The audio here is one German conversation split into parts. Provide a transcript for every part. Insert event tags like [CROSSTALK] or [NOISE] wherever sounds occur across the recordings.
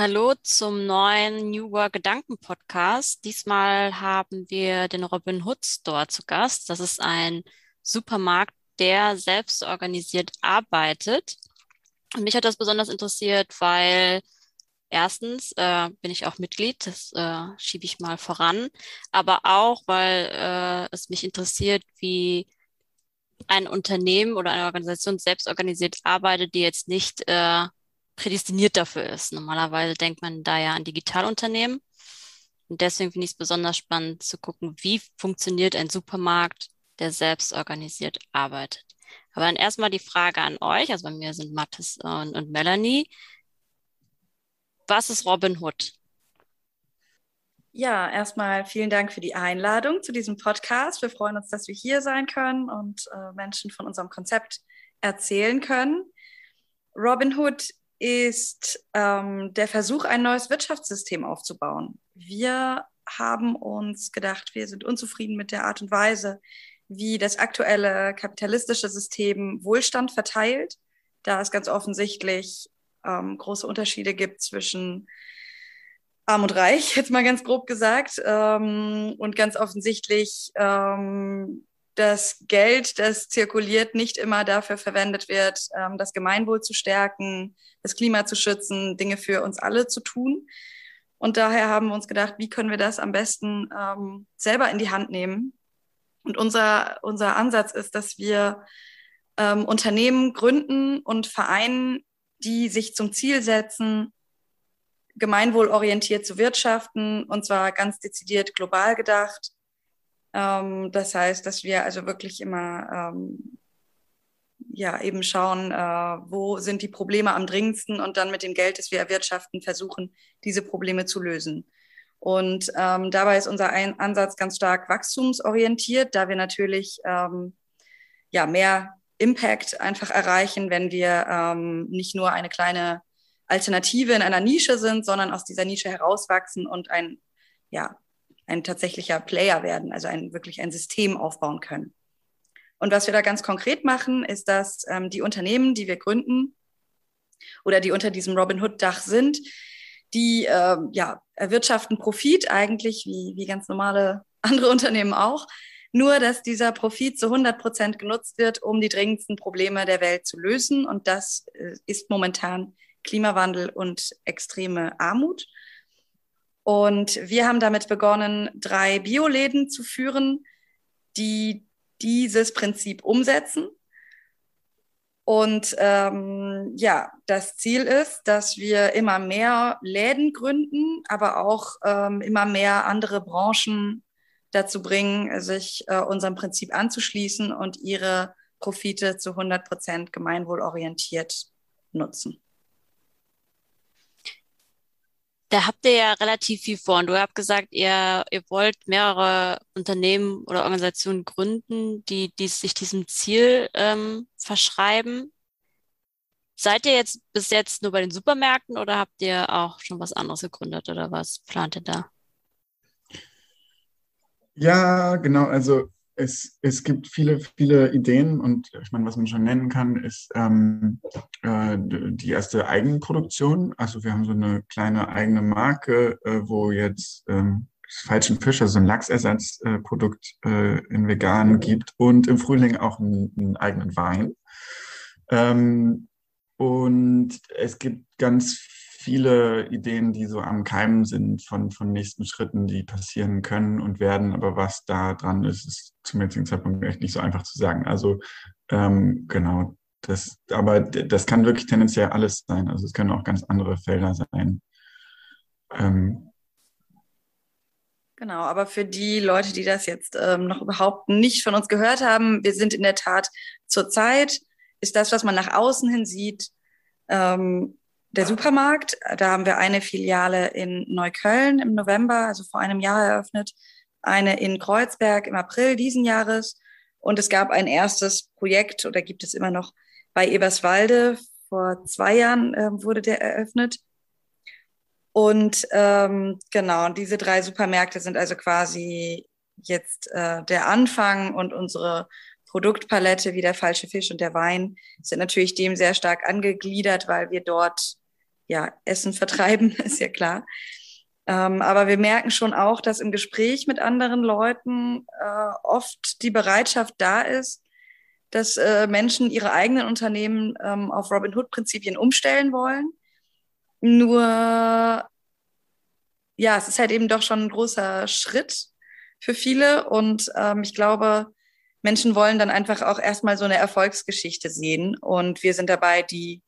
Hallo zum neuen New Work Gedanken Podcast. Diesmal haben wir den Robin Hood Store zu Gast. Das ist ein Supermarkt, der selbst organisiert arbeitet. Und mich hat das besonders interessiert, weil erstens äh, bin ich auch Mitglied, das äh, schiebe ich mal voran, aber auch, weil äh, es mich interessiert, wie ein Unternehmen oder eine Organisation selbst organisiert arbeitet, die jetzt nicht äh, prädestiniert dafür ist. Normalerweise denkt man da ja an Digitalunternehmen. Und deswegen finde ich es besonders spannend zu gucken, wie funktioniert ein Supermarkt, der selbst organisiert arbeitet. Aber dann erstmal die Frage an euch, also bei mir sind Mathis und, und Melanie. Was ist Robin Hood? Ja, erstmal vielen Dank für die Einladung zu diesem Podcast. Wir freuen uns, dass wir hier sein können und äh, Menschen von unserem Konzept erzählen können. Robin Hood ist ähm, der Versuch, ein neues Wirtschaftssystem aufzubauen. Wir haben uns gedacht, wir sind unzufrieden mit der Art und Weise, wie das aktuelle kapitalistische System Wohlstand verteilt, da es ganz offensichtlich ähm, große Unterschiede gibt zwischen arm und reich, [LAUGHS] jetzt mal ganz grob gesagt, ähm, und ganz offensichtlich ähm, das Geld, das zirkuliert, nicht immer dafür verwendet wird, ähm, das Gemeinwohl zu stärken, das Klima zu schützen, Dinge für uns alle zu tun. Und daher haben wir uns gedacht, wie können wir das am besten ähm, selber in die Hand nehmen? Und unser, unser Ansatz ist, dass wir ähm, Unternehmen gründen und Vereinen, die sich zum Ziel setzen, gemeinwohlorientiert zu wirtschaften, und zwar ganz dezidiert global gedacht ähm, das heißt, dass wir also wirklich immer ähm, ja eben schauen, äh, wo sind die Probleme am dringendsten und dann mit dem Geld, das wir erwirtschaften, versuchen, diese Probleme zu lösen. Und ähm, dabei ist unser Ein Ansatz ganz stark wachstumsorientiert, da wir natürlich ähm, ja mehr Impact einfach erreichen, wenn wir ähm, nicht nur eine kleine Alternative in einer Nische sind, sondern aus dieser Nische herauswachsen und ein ja, ein tatsächlicher Player werden, also ein, wirklich ein System aufbauen können. Und was wir da ganz konkret machen, ist, dass ähm, die Unternehmen, die wir gründen oder die unter diesem Robin Hood-Dach sind, die äh, ja, erwirtschaften Profit eigentlich wie, wie ganz normale [LAUGHS] andere Unternehmen auch. Nur, dass dieser Profit zu 100 Prozent genutzt wird, um die dringendsten Probleme der Welt zu lösen. Und das äh, ist momentan Klimawandel und extreme Armut. Und wir haben damit begonnen, drei Bioläden zu führen, die dieses Prinzip umsetzen. Und ähm, ja, das Ziel ist, dass wir immer mehr Läden gründen, aber auch ähm, immer mehr andere Branchen dazu bringen, sich äh, unserem Prinzip anzuschließen und ihre Profite zu 100 Prozent gemeinwohlorientiert nutzen. Da habt ihr ja relativ viel vor. Und du habt gesagt, ihr, ihr wollt mehrere Unternehmen oder Organisationen gründen, die, die sich diesem Ziel ähm, verschreiben. Seid ihr jetzt bis jetzt nur bei den Supermärkten oder habt ihr auch schon was anderes gegründet oder was plant ihr da? Ja, genau. Also es, es gibt viele, viele Ideen und ich meine, was man schon nennen kann, ist ähm, äh, die erste Eigenproduktion. Also wir haben so eine kleine eigene Marke, äh, wo jetzt ähm, falschen Fisch, also ein Lachsersatzprodukt äh, in vegan gibt und im Frühling auch einen, einen eigenen Wein. Ähm, und es gibt ganz viele Ideen, die so am Keimen sind von, von nächsten Schritten, die passieren können und werden. Aber was da dran ist, ist zum jetzigen Zeitpunkt echt nicht so einfach zu sagen. Also ähm, genau, das, aber das kann wirklich tendenziell alles sein. Also es können auch ganz andere Felder sein. Ähm, Genau, aber für die Leute, die das jetzt ähm, noch überhaupt nicht von uns gehört haben, wir sind in der Tat zurzeit, ist das, was man nach außen hin sieht, ähm, der Supermarkt. Da haben wir eine Filiale in Neukölln im November, also vor einem Jahr eröffnet, eine in Kreuzberg im April diesen Jahres. Und es gab ein erstes Projekt oder gibt es immer noch bei Eberswalde. Vor zwei Jahren äh, wurde der eröffnet. Und ähm, genau, diese drei Supermärkte sind also quasi jetzt äh, der Anfang und unsere Produktpalette wie der falsche Fisch und der Wein sind natürlich dem sehr stark angegliedert, weil wir dort ja, Essen vertreiben, [LAUGHS] ist ja klar. Ähm, aber wir merken schon auch, dass im Gespräch mit anderen Leuten äh, oft die Bereitschaft da ist, dass äh, Menschen ihre eigenen Unternehmen ähm, auf Robin Hood-Prinzipien umstellen wollen. Nur, ja, es ist halt eben doch schon ein großer Schritt für viele. Und ähm, ich glaube, Menschen wollen dann einfach auch erstmal so eine Erfolgsgeschichte sehen. Und wir sind dabei, die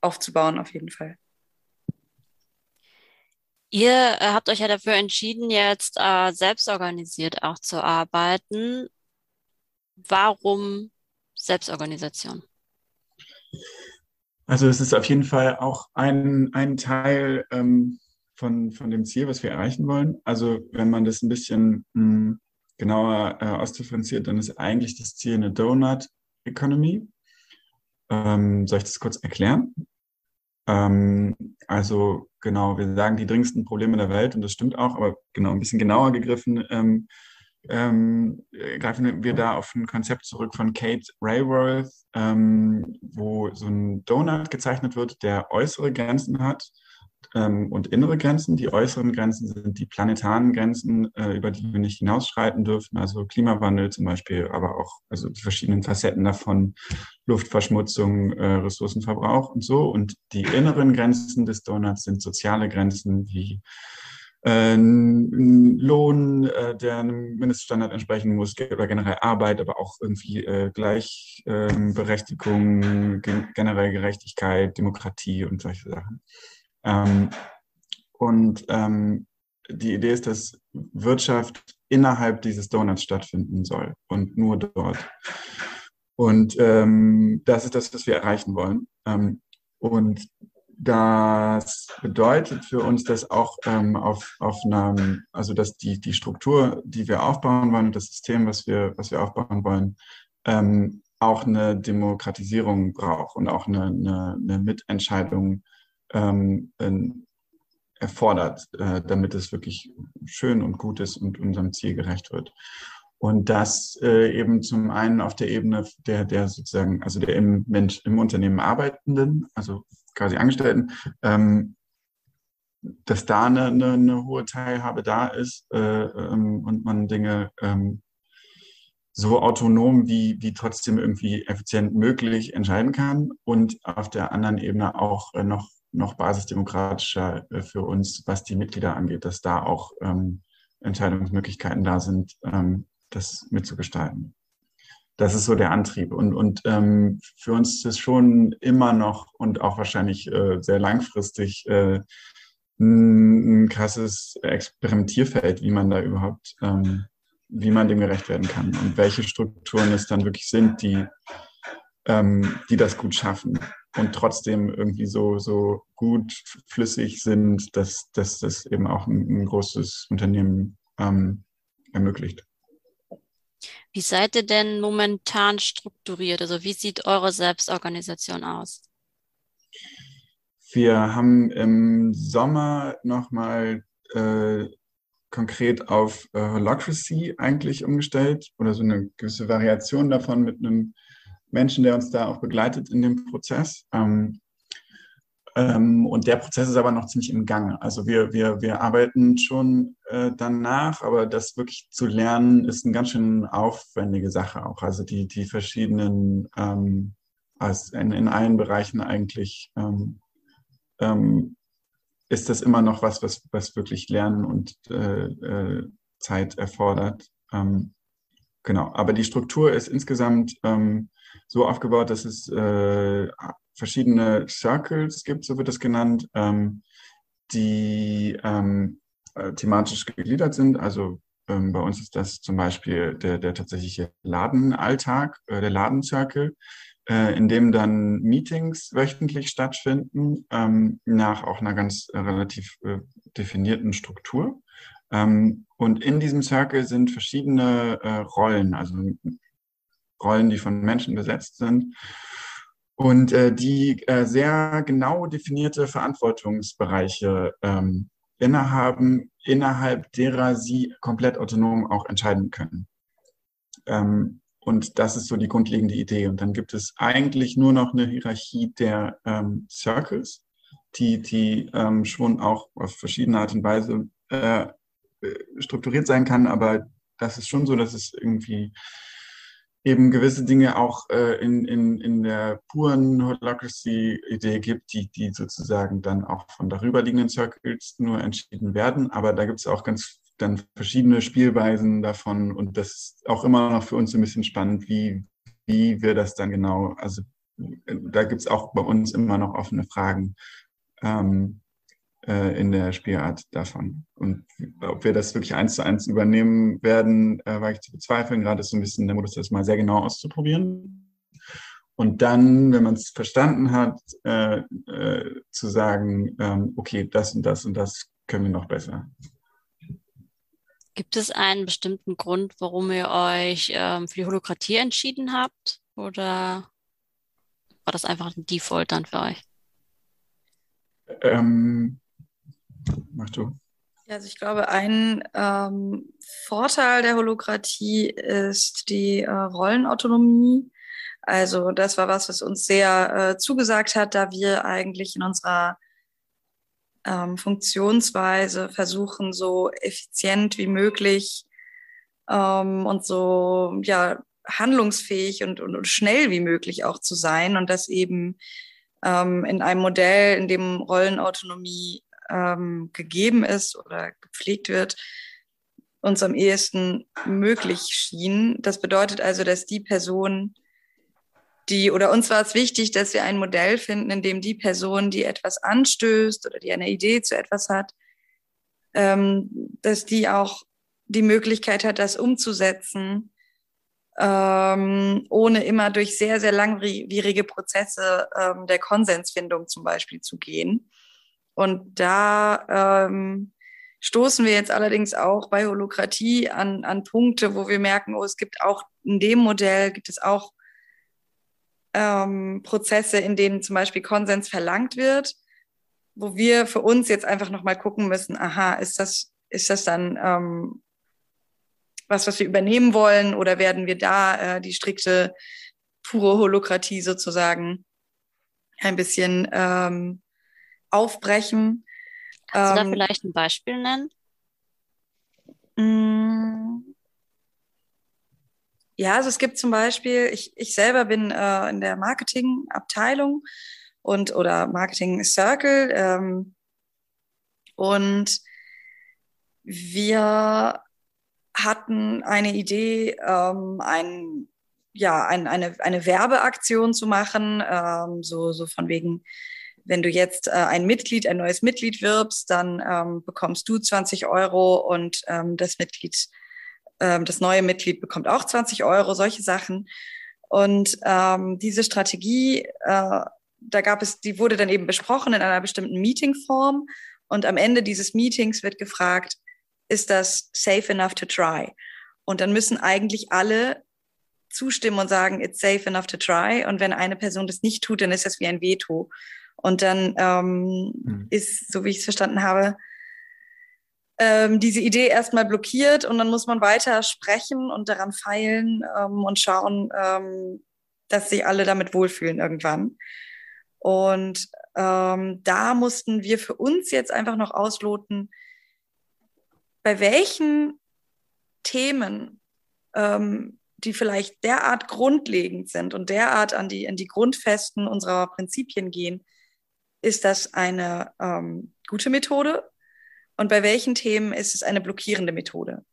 aufzubauen, auf jeden Fall. Ihr äh, habt euch ja dafür entschieden, jetzt äh, selbstorganisiert auch zu arbeiten. Warum Selbstorganisation? Also es ist auf jeden Fall auch ein, ein Teil ähm, von, von dem Ziel, was wir erreichen wollen. Also wenn man das ein bisschen mh, hm, genauer äh, ausdifferenziert, dann ist eigentlich das Ziel eine Donut Economy. Ähm, soll ich das kurz erklären? Ähm, also genau, wir sagen die dringendsten Probleme der Welt und das stimmt auch, aber genau ein bisschen genauer gegriffen ähm, ähm, greifen wir da auf ein Konzept zurück von Kate Rayworth, ähm, wo so ein Donut gezeichnet wird, der äußere Grenzen hat ähm, und innere Grenzen. Die äußeren Grenzen sind die planetaren Grenzen, äh, über die wir nicht hinausschreiten dürfen, also Klimawandel zum Beispiel, aber auch also die verschiedenen Facetten davon, Luftverschmutzung, äh, Ressourcenverbrauch und so. Und die inneren Grenzen des Donuts sind soziale Grenzen wie äh, Lohn, äh, der einem Mindeststandard entsprechen muss, oder generell Arbeit, aber auch irgendwie äh, Gleichberechtigung, ähm, generell Gerechtigkeit, Demokratie und solche Sachen. Ähm, und ähm, die Idee ist, dass Wirtschaft innerhalb dieses Donuts stattfinden soll und nur dort. Und ähm, das ist das, was wir erreichen wollen. Ähm, und das bedeutet für uns, dass auch ähm, auf, auf einer, also dass die, die Struktur, die wir aufbauen wollen und das System, was wir, was wir aufbauen wollen, ähm, auch eine Demokratisierung braucht und auch eine, eine, eine Mitentscheidung ähm, erfordert, äh, damit es wirklich schön und gut ist und unserem Ziel gerecht wird. Und das äh, eben zum einen auf der Ebene der, der sozusagen, also der im Mensch, im Unternehmen Arbeitenden, also quasi Angestellten, ähm, dass da eine, eine, eine, hohe Teilhabe da ist äh, ähm, und man Dinge ähm, so autonom wie, wie trotzdem irgendwie effizient möglich entscheiden kann und auf der anderen Ebene auch äh, noch noch basisdemokratischer äh, für uns, was die Mitglieder angeht, dass da auch ähm, Entscheidungsmöglichkeiten da sind, ähm, das mitzugestalten. Das ist so der Antrieb. Und, und ähm, für uns ist es schon immer noch und auch wahrscheinlich äh, sehr langfristig äh, ein, krasses Experimentierfeld, wie man da überhaupt, ähm, wie man dem gerecht werden kann und welche Strukturen es dann wirklich sind, die, ähm, die das gut schaffen und trotzdem irgendwie so, so gut flüssig sind, dass, dass das eben auch ein, ein großes Unternehmen ähm, ermöglicht. Wie seid ihr denn momentan strukturiert? Also wie sieht eure Selbstorganisation aus? Wir haben im Sommer nochmal äh, konkret auf äh, Holacracy eigentlich umgestellt oder so eine gewisse Variation davon mit einem Menschen, der uns da auch begleitet in dem Prozess. Ähm, ähm, und der Prozess ist aber noch ziemlich im Gange. Also wir, wir, wir arbeiten schon äh, danach, aber das wirklich zu lernen, ist eine ganz schön aufwendige Sache auch. Also die, die verschiedenen, ähm, also in, in allen Bereichen eigentlich ähm, ähm, ist das immer noch was, was, was wirklich Lernen und äh, äh, Zeit erfordert. Ähm, genau, aber die Struktur ist insgesamt ähm, so aufgebaut, dass es äh, verschiedene Circles gibt, so wird es genannt, ähm, die ähm, äh, thematisch gegliedert sind. Also ähm, bei uns ist das zum Beispiel der, der tatsächliche Ladenalltag, äh, der Ladenzirkel, äh, in dem dann Meetings wöchentlich stattfinden, ähm, nach auch einer ganz äh, relativ äh, definierten Struktur. Ähm, und in diesem Circle sind verschiedene äh, Rollen, also Rollen, die von Menschen besetzt sind und äh, die äh, sehr genau definierte Verantwortungsbereiche ähm, innehaben, innerhalb derer sie komplett autonom auch entscheiden können. Ähm, und das ist so die grundlegende Idee. Und dann gibt es eigentlich nur noch eine Hierarchie der ähm, Circles, die, die ähm, schon auch auf verschiedene Art und Weise äh, strukturiert sein kann, aber das ist schon so, dass es irgendwie eben gewisse Dinge auch äh, in, in, in der puren Holacracy-Idee gibt, die, die sozusagen dann auch von darüberliegenden Circles nur entschieden werden. Aber da gibt es auch ganz dann verschiedene Spielweisen davon und das ist auch immer noch für uns ein bisschen spannend, wie, wie wir das dann genau, also da gibt es auch bei uns immer noch offene Fragen ähm, äh, in der Spielart davon. Und ob wir das wirklich eins zu eins übernehmen werden, äh, war ich zu bezweifeln. Gerade ist so ein bisschen der Modus, das mal sehr genau auszuprobieren. Und dann, wenn man es verstanden hat, äh, äh, zu sagen, ähm, okay, das und das und das können wir noch besser. Gibt es einen bestimmten Grund, warum ihr euch ähm, für die Holokratie entschieden habt? Oder war das einfach ein Default dann für euch? Ähm, mach du. Also ich glaube, ein ähm, Vorteil der Holokratie ist die äh, Rollenautonomie. Also das war was, was uns sehr äh, zugesagt hat, da wir eigentlich in unserer ähm, Funktionsweise versuchen, so effizient wie möglich ähm, und so ja handlungsfähig und, und, und, schnell wie möglich auch zu sein und das eben ähm, in einem Modell, in dem Rollenautonomie ähm, gegeben ist oder gepflegt wird, uns am ehesten möglich schien. Das bedeutet also, dass die Person, die, oder uns war es wichtig, dass wir ein Modell finden, in dem die Person, die etwas anstößt oder die eine Idee zu etwas hat, ähm, dass die auch die Möglichkeit hat, das umzusetzen, ähm, ohne immer durch sehr, sehr langwierige Prozesse ähm, der Konsensfindung zum Beispiel zu gehen. Und da ähm, stoßen wir jetzt allerdings auch bei Holokratie an, an Punkte, wo wir merken, oh, es gibt auch in dem Modell, gibt es auch ähm, Prozesse, in denen zum Beispiel Konsens verlangt wird, wo wir für uns jetzt einfach nochmal gucken müssen, aha, ist das, ist das dann ähm, was, was wir übernehmen wollen oder werden wir da äh, die strikte, pure Holokratie sozusagen ein bisschen ähm, aufbrechen? Kannst du da ähm, vielleicht ein Beispiel nennen? Mm. Ja, also es gibt zum Beispiel, ich, ich selber bin äh, in der Marketingabteilung und oder Marketing Circle ähm, und wir hatten eine Idee, ähm, ein, ja, ein, eine, eine Werbeaktion zu machen, ähm, so, so von wegen, wenn du jetzt äh, ein Mitglied, ein neues Mitglied wirbst, dann ähm, bekommst du 20 Euro und ähm, das Mitglied, ähm, das neue Mitglied bekommt auch 20 Euro, solche Sachen. Und ähm, diese Strategie, äh, da gab es, die wurde dann eben besprochen in einer bestimmten Meetingform. Und am Ende dieses Meetings wird gefragt, ist das safe enough to try? Und dann müssen eigentlich alle zustimmen und sagen, it's safe enough to try. Und wenn eine Person das nicht tut, dann ist das wie ein Veto. Und dann ähm, mhm. ist, so wie ich es verstanden habe, ähm, diese Idee erstmal blockiert und dann muss man weiter sprechen und daran feilen ähm, und schauen, ähm, dass sich alle damit wohlfühlen irgendwann. Und ähm, da mussten wir für uns jetzt einfach noch ausloten, bei welchen Themen, ähm, die vielleicht derart grundlegend sind und derart an die, an die Grundfesten unserer Prinzipien gehen, ist das eine ähm, gute Methode? Und bei welchen Themen ist es eine blockierende Methode?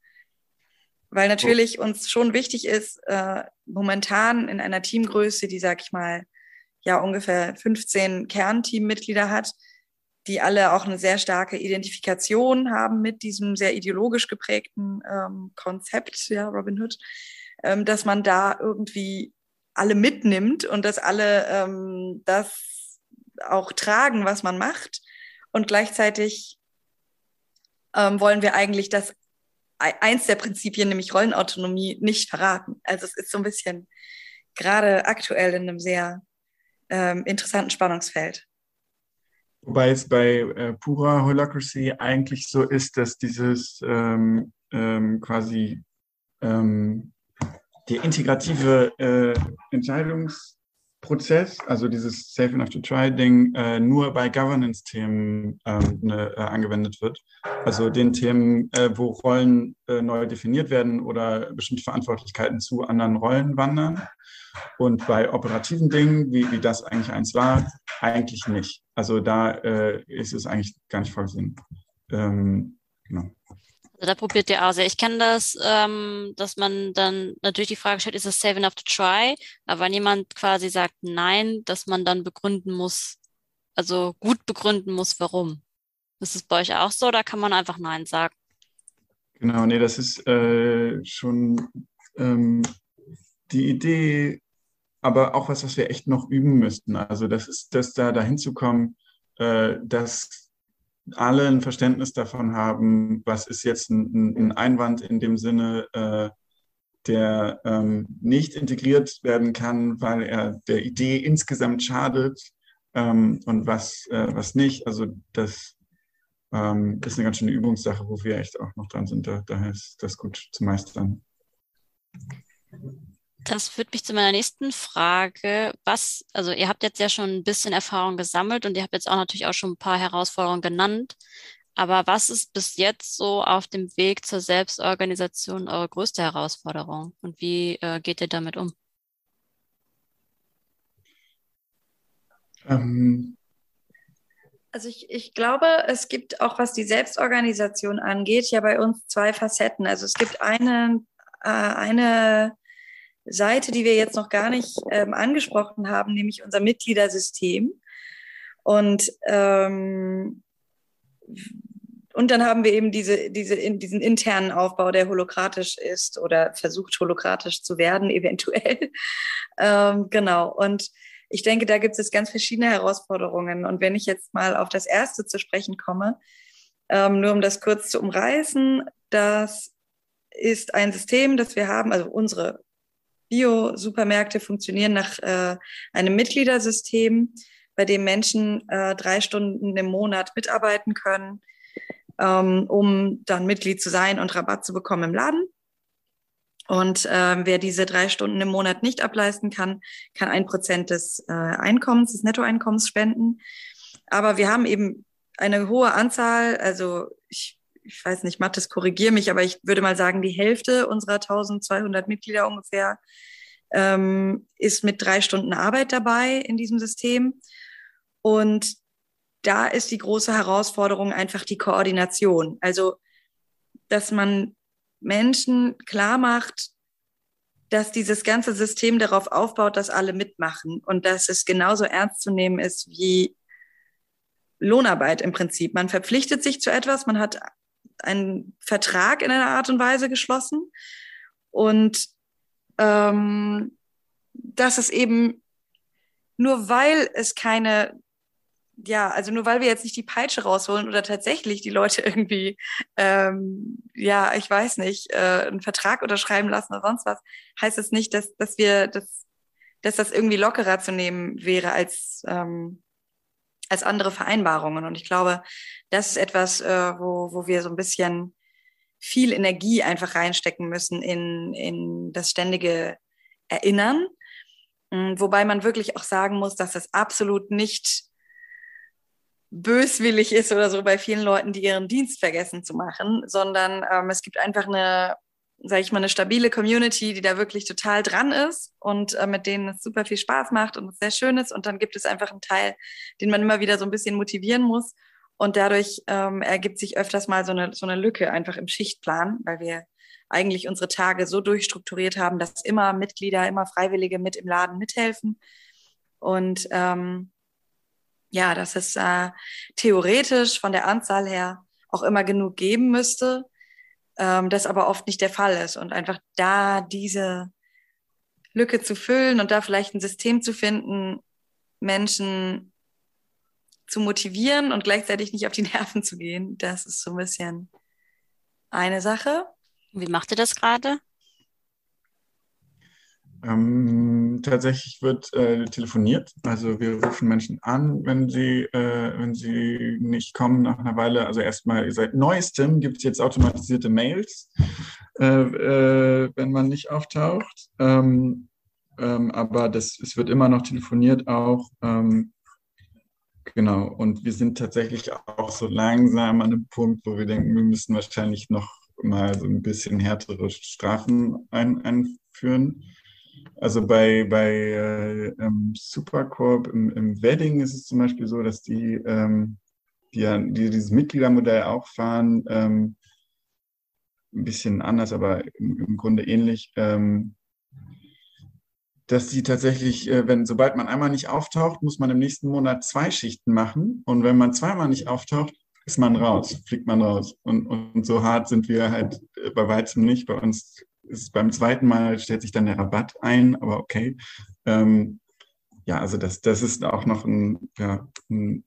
Weil natürlich uns schon wichtig ist, äh, momentan in einer Teamgröße, die, sag ich mal, ja ungefähr 15 Kernteammitglieder hat, die alle auch eine sehr starke Identifikation haben mit diesem sehr ideologisch geprägten ähm, Konzept, ja, Robin Hood, ähm, dass man da irgendwie alle mitnimmt und dass alle ähm, das auch tragen, was man macht. Und gleichzeitig ähm, wollen wir eigentlich das eins der Prinzipien, nämlich Rollenautonomie, nicht verraten. Also es ist so ein bisschen gerade aktuell in einem sehr ähm, interessanten Spannungsfeld. Wobei es bei äh, purer Holacracy eigentlich so ist, dass dieses ähm, ähm, quasi ähm, der integrative äh, Entscheidungsprozess Prozess, also dieses Safe Enough to Try Ding, äh, nur bei Governance-Themen ähm, ne, äh, angewendet wird. Also den Themen, äh, wo Rollen äh, neu definiert werden oder bestimmte Verantwortlichkeiten zu anderen Rollen wandern. Und bei operativen Dingen, wie, wie das eigentlich eins war, eigentlich nicht. Also da äh, ist es eigentlich gar nicht vorgesehen. Ähm, genau. Da probiert ihr aus. Ich kenne das, ähm, dass man dann natürlich die Frage stellt, ist es safe enough to try? Aber wenn jemand quasi sagt nein, dass man dann begründen muss, also gut begründen muss, warum. Ist es bei euch auch so oder kann man einfach nein sagen? Genau, nee, das ist äh, schon ähm, die Idee, aber auch was, was wir echt noch üben müssten. Also das ist, dass da dahin zu kommen, äh, dass alle ein Verständnis davon haben, was ist jetzt ein, ein Einwand in dem Sinne, äh, der ähm, nicht integriert werden kann, weil er der Idee insgesamt schadet ähm, und was, äh, was nicht. Also das ähm, ist eine ganz schöne Übungssache, wo wir echt auch noch dran sind. Da, daher ist das gut zu meistern. Das führt mich zu meiner nächsten Frage. Was, also ihr habt jetzt ja schon ein bisschen Erfahrung gesammelt und ihr habt jetzt auch natürlich auch schon ein paar Herausforderungen genannt. Aber was ist bis jetzt so auf dem Weg zur Selbstorganisation eure größte Herausforderung und wie äh, geht ihr damit um? Ähm. Also ich, ich glaube, es gibt auch, was die Selbstorganisation angeht, ja bei uns zwei Facetten. Also es gibt eine, äh, eine Seite, die wir jetzt noch gar nicht ähm, angesprochen haben, nämlich unser Mitgliedersystem. Und, ähm, und dann haben wir eben diese, diese, in, diesen internen Aufbau, der holokratisch ist oder versucht holokratisch zu werden, [LAUGHS] eventuell. ähm, genau. Und ich denke, da gibt es ganz verschiedene Herausforderungen. Und wenn ich jetzt mal auf das erste zu sprechen komme, ähm, nur um das kurz zu umreißen, das ist ein System, das wir haben, also unsere Bio-Supermärkte funktionieren nach äh, einem Mitgliedersystem, bei dem Menschen äh, drei Stunden im Monat mitarbeiten können, ähm, um dann Mitglied zu sein und Rabatt zu bekommen im Laden. Und äh, wer diese drei Stunden im Monat nicht ableisten kann, kann ein Prozent des äh, Einkommens, des Nettoeinkommens spenden. Aber wir haben eben eine hohe Anzahl, also ich ich weiß nicht, Mathis, korrigiere mich, aber ich würde mal sagen, die Hälfte unserer 1200 Mitglieder ungefähr ähm, ist mit drei Stunden Arbeit dabei in diesem System. Und da ist die große Herausforderung einfach die Koordination. Also, dass man Menschen klar macht, dass dieses ganze System darauf aufbaut, dass alle mitmachen und dass es genauso ernst zu nehmen ist wie Lohnarbeit im Prinzip. Man verpflichtet sich zu etwas, man hat einen Vertrag in einer Art und Weise geschlossen. Und ähm, dass es eben nur weil es keine, ja, also nur weil wir jetzt nicht die Peitsche rausholen oder tatsächlich die Leute [LAUGHS] irgendwie, ähm, ja, ich weiß nicht, äh, einen Vertrag unterschreiben lassen oder sonst was, heißt es das nicht, dass, dass wir, dass, dass das irgendwie lockerer zu nehmen wäre als, ähm, als andere Vereinbarungen. Und ich glaube, das ist etwas, äh, wo, wo wir so ein bisschen viel Energie einfach reinstecken müssen in, in das ständige Erinnern. Mm, wobei man wirklich auch sagen muss, dass das absolut nicht böswillig ist oder so bei vielen Leuten, die ihren Dienst vergessen zu machen, sondern ähm, es gibt einfach eine sage ich mal, eine stabile Community, die da wirklich total dran ist und äh, mit denen es super viel Spaß macht und es sehr schön ist. Und dann gibt es einfach einen Teil, den man immer wieder so ein bisschen motivieren muss. Und dadurch ähm, ergibt sich öfters mal so eine, so eine Lücke einfach im Schichtplan, weil wir eigentlich unsere Tage so durchstrukturiert haben, dass immer Mitglieder, immer Freiwillige mit im Laden mithelfen. Und ähm, ja, dass es äh, theoretisch von der Anzahl her auch immer genug geben müsste, ähm, das aber oft nicht der Fall ist. Und einfach da diese Lücke zu füllen und da vielleicht ein System zu finden, Menschen zu motivieren und gleichzeitig nicht auf die [LAUGHS] Nerven zu gehen, das ist so ein bisschen eine Sache. Wie macht ihr das gerade? Ähm, tatsächlich wird äh, telefoniert. Also wir rufen Menschen an, wenn sie, äh, wenn sie nicht kommen nach einer Weile. Also erstmal seit neuestem gibt es jetzt automatisierte Mails, äh, äh, wenn man nicht auftaucht. Ähm, ähm, aber das, es wird immer noch telefoniert auch. Ähm, genau, und wir sind tatsächlich auch so langsam an einem Punkt, wo wir denken, wir müssen wahrscheinlich noch mal so ein bisschen härtere Strafen ein, einführen. Also bei, bei äh, ähm, Supercorp im, im, Wedding ist es zum Beispiel so, dass die, ähm, die, die dieses Mitgliedermodell auch fahren, ähm, ein bisschen anders, aber im, im Grunde ähnlich, ähm, dass sie tatsächlich, äh, wenn sobald man einmal nicht auftaucht, muss man im nächsten Monat zwei Schichten machen. Und wenn man zweimal nicht auftaucht, ist man raus, fliegt man raus. Und, und so hart sind wir halt äh, bei weitem nicht. Bei uns ist beim zweiten Mal stellt sich dann der Rabatt ein, aber okay. Ähm, ja, also das, das ist auch noch ein, ja, ein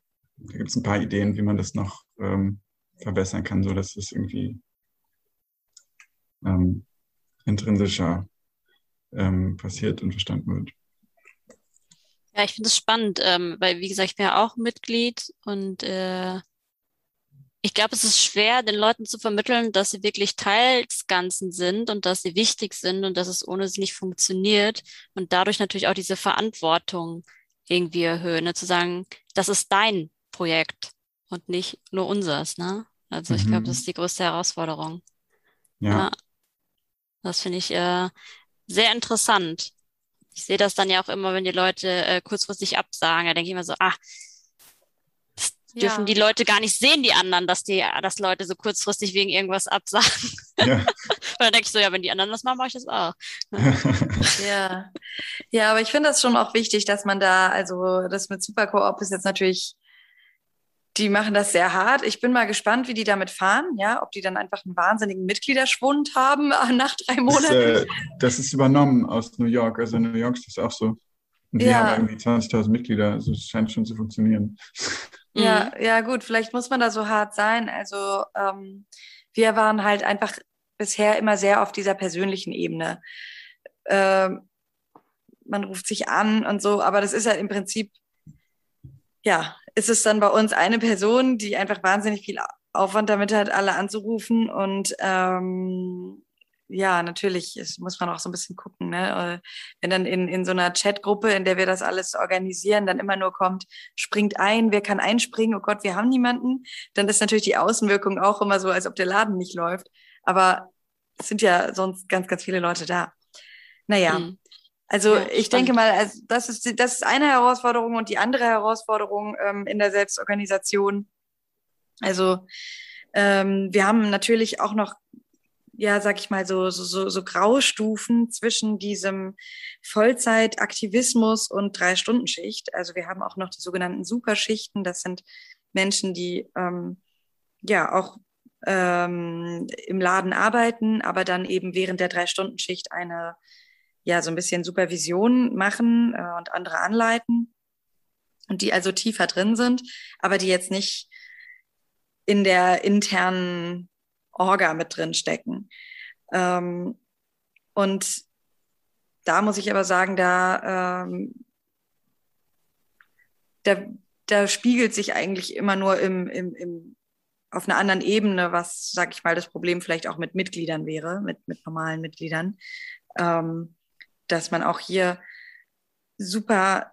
da gibt es ein paar Ideen, wie man das noch ähm, verbessern kann, so dass es irgendwie ähm, intrinsischer ähm, passiert und verstanden wird. Ja, ich finde es spannend, ähm, weil, wie gesagt, ich bin ja auch Mitglied und äh, ich glaube, es ist schwer, den Leuten zu vermitteln, dass sie wirklich Teil des Ganzen sind und dass sie wichtig sind und dass es ohne sie nicht funktioniert und dadurch natürlich auch diese Verantwortung irgendwie erhöhen, ne? zu sagen, das ist dein Projekt und nicht nur unseres. Ne? Also ich glaube, das mhm. ist die größte Herausforderung. Ja. ja. Das finde ich äh, sehr interessant. Ich sehe das dann ja auch immer, wenn die Leute äh, kurzfristig absagen. Da denke ich immer so, ah, das ja. dürfen die Leute gar nicht sehen, die anderen, dass die, dass Leute so kurzfristig wegen irgendwas absagen. Ja. [LAUGHS] Und dann denke ich so, ja, wenn die anderen das machen, mache ich das auch. [LAUGHS] ja. Ja, aber ich finde das schon auch wichtig, dass man da, also das mit Supercoop ist jetzt natürlich die machen das sehr hart. Ich bin mal gespannt, wie die damit fahren, ja, ob die dann einfach einen wahnsinnigen Mitgliederschwund haben [LAUGHS] nach drei Monaten. Das, äh, das ist übernommen aus New York. Also in New York ist das auch so. Und die ja. haben irgendwie 20.000 Mitglieder. Also es scheint schon zu funktionieren. Ja, mhm. ja, gut. Vielleicht muss man da so hart sein. Also ähm, wir waren halt einfach bisher immer sehr auf dieser persönlichen Ebene. Ähm, man ruft sich an und so, aber das ist ja im Prinzip ja, ist es dann bei uns eine Person, die einfach wahnsinnig viel Aufwand damit hat, alle anzurufen. Und ähm, ja, natürlich muss man auch so ein bisschen gucken. Ne? Wenn dann in, in so einer Chatgruppe, in der wir das alles organisieren, dann immer nur kommt, springt ein, wer kann einspringen, oh Gott, wir haben niemanden, dann ist natürlich die Außenwirkung auch immer so, als ob der Laden nicht läuft. Aber es sind ja sonst ganz, ganz viele Leute da. Naja, mhm. Also ja, ich denke mal, also das, ist, das ist eine Herausforderung und die andere Herausforderung ähm, in der Selbstorganisation. Also ähm, wir haben natürlich auch noch, ja, sag ich mal, so, so, so, so Graustufen zwischen diesem Vollzeitaktivismus und Drei-Stunden-Schicht. Also wir haben auch noch die sogenannten Superschichten. Das sind Menschen, die ähm, ja auch ähm, im Laden arbeiten, aber dann eben während der Drei-Stunden-Schicht eine ja so ein bisschen Supervision machen äh, und andere anleiten und die also tiefer drin sind, aber die jetzt nicht in der internen Orga mit drin stecken. Ähm, und da muss ich aber sagen, da, ähm, da, da spiegelt sich eigentlich immer nur im, im, im, auf einer anderen Ebene, was, sag ich mal, das Problem vielleicht auch mit Mitgliedern wäre, mit, mit normalen Mitgliedern. Ähm, dass man auch hier super,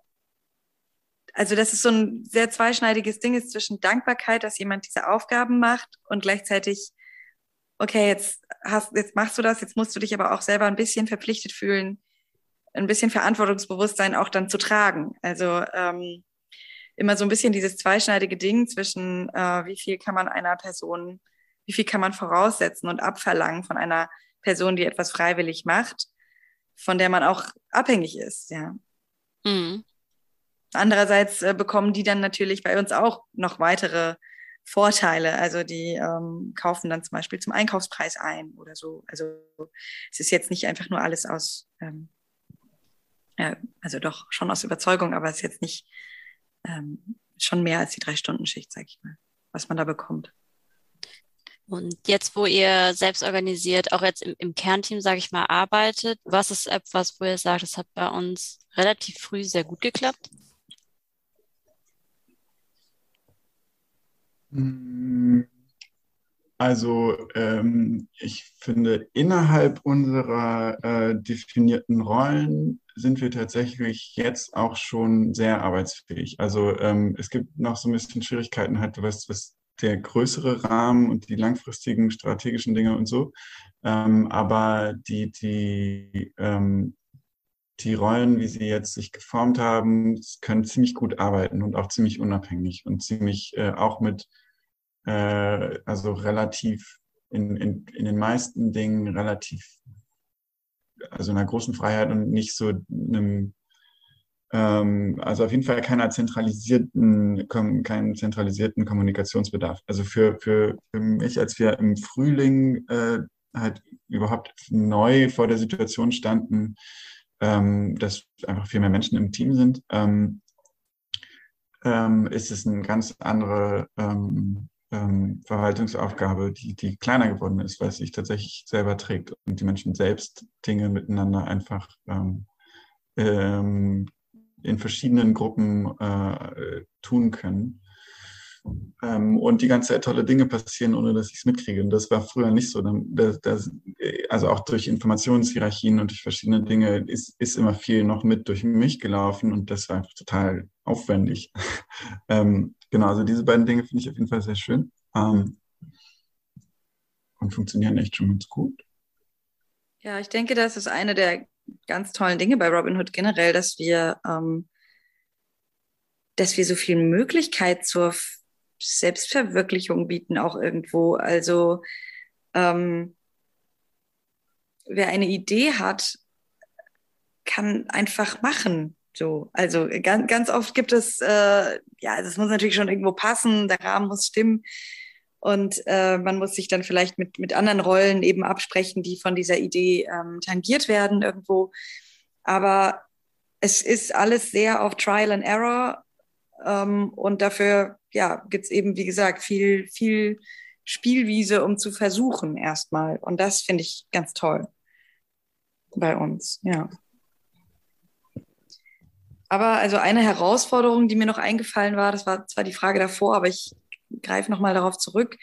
also dass es so ein sehr zweischneidiges Ding ist zwischen Dankbarkeit, dass jemand diese Aufgaben macht und gleichzeitig, okay, jetzt hast, jetzt machst du das, jetzt musst du dich aber auch selber ein bisschen verpflichtet fühlen, ein bisschen Verantwortungsbewusstsein auch dann zu tragen. Also ähm, immer so ein bisschen dieses zweischneidige Ding zwischen, äh, wie viel kann man einer Person, wie viel kann man voraussetzen und abverlangen von einer Person, die etwas freiwillig macht von der man auch abhängig ist, ja. Mhm. Andererseits äh, bekommen die dann natürlich bei uns auch noch weitere Vorteile. Also die ähm, kaufen dann zum Beispiel zum Einkaufspreis ein oder so. Also es ist jetzt nicht einfach nur alles aus, ähm, äh, also doch schon aus Überzeugung, aber es ist jetzt nicht ähm, schon mehr als die Drei-Stunden-Schicht, sag ich mal, was man da bekommt. Und jetzt, wo ihr selbst organisiert, auch jetzt im, im Kernteam, sage ich mal, arbeitet, was ist etwas, wo ihr sagt, das hat bei uns relativ früh sehr gut geklappt? Also ähm, ich finde, innerhalb unserer äh, definierten Rollen sind wir tatsächlich jetzt auch schon sehr arbeitsfähig. Also ähm, es gibt noch so ein bisschen Schwierigkeiten halt, was, was der größere Rahmen und die langfristigen strategischen Dinge und so. Ähm, aber die, die, ähm, die Rollen, wie sie jetzt sich geformt haben, können ziemlich gut arbeiten und auch ziemlich unabhängig und ziemlich äh, auch mit äh, also relativ in, in, in den meisten Dingen relativ, also einer großen Freiheit und nicht so einem, ähm, also auf jeden Fall keiner zentralisierten, keinen zentralisierten Kommunikationsbedarf. Also für, für, für mich, als wir im Frühling äh, halt überhaupt neu vor der Situation standen, ähm, dass einfach viel mehr Menschen im Team sind, ähm, ähm, ist es eine ganz andere ähm, ähm, Verwaltungsaufgabe, die, die kleiner geworden ist, weil es sich tatsächlich selber trägt und die Menschen selbst Dinge miteinander einfach ähm, in verschiedenen Gruppen äh, tun können. Ähm, und die ganze Zeit tolle Dinge passieren, ohne dass ich es mitkriege. Und das war früher nicht so. Das, das, also auch durch Informationshierarchien und durch verschiedene Dinge ist, ist immer viel noch mit durch mich gelaufen und das war einfach total aufwendig. [LAUGHS] ähm, genau, also diese beiden Dinge finde ich auf jeden Fall sehr schön ähm, und funktionieren echt schon ganz gut. Ja, ich denke, das ist eine der ganz tollen Dinge bei Robinhood generell, dass wir, ähm, dass wir so viel Möglichkeit zur Selbstverwirklichung bieten auch irgendwo. Also ähm, wer eine Idee hat, kann einfach machen. So, also ganz, ganz oft gibt es, äh, ja, es muss natürlich schon irgendwo passen, der Rahmen muss stimmen. Und äh, man muss sich dann vielleicht mit, mit anderen Rollen eben absprechen, die von dieser Idee ähm, tangiert werden irgendwo. Aber es ist alles sehr auf Trial and Error. Ähm, und dafür ja, gibt es eben, wie gesagt, viel, viel Spielwiese, um zu versuchen erstmal. Und das finde ich ganz toll bei uns, ja. Aber also eine Herausforderung, die mir noch eingefallen war, das war zwar die Frage davor, aber ich greife nochmal darauf zurück,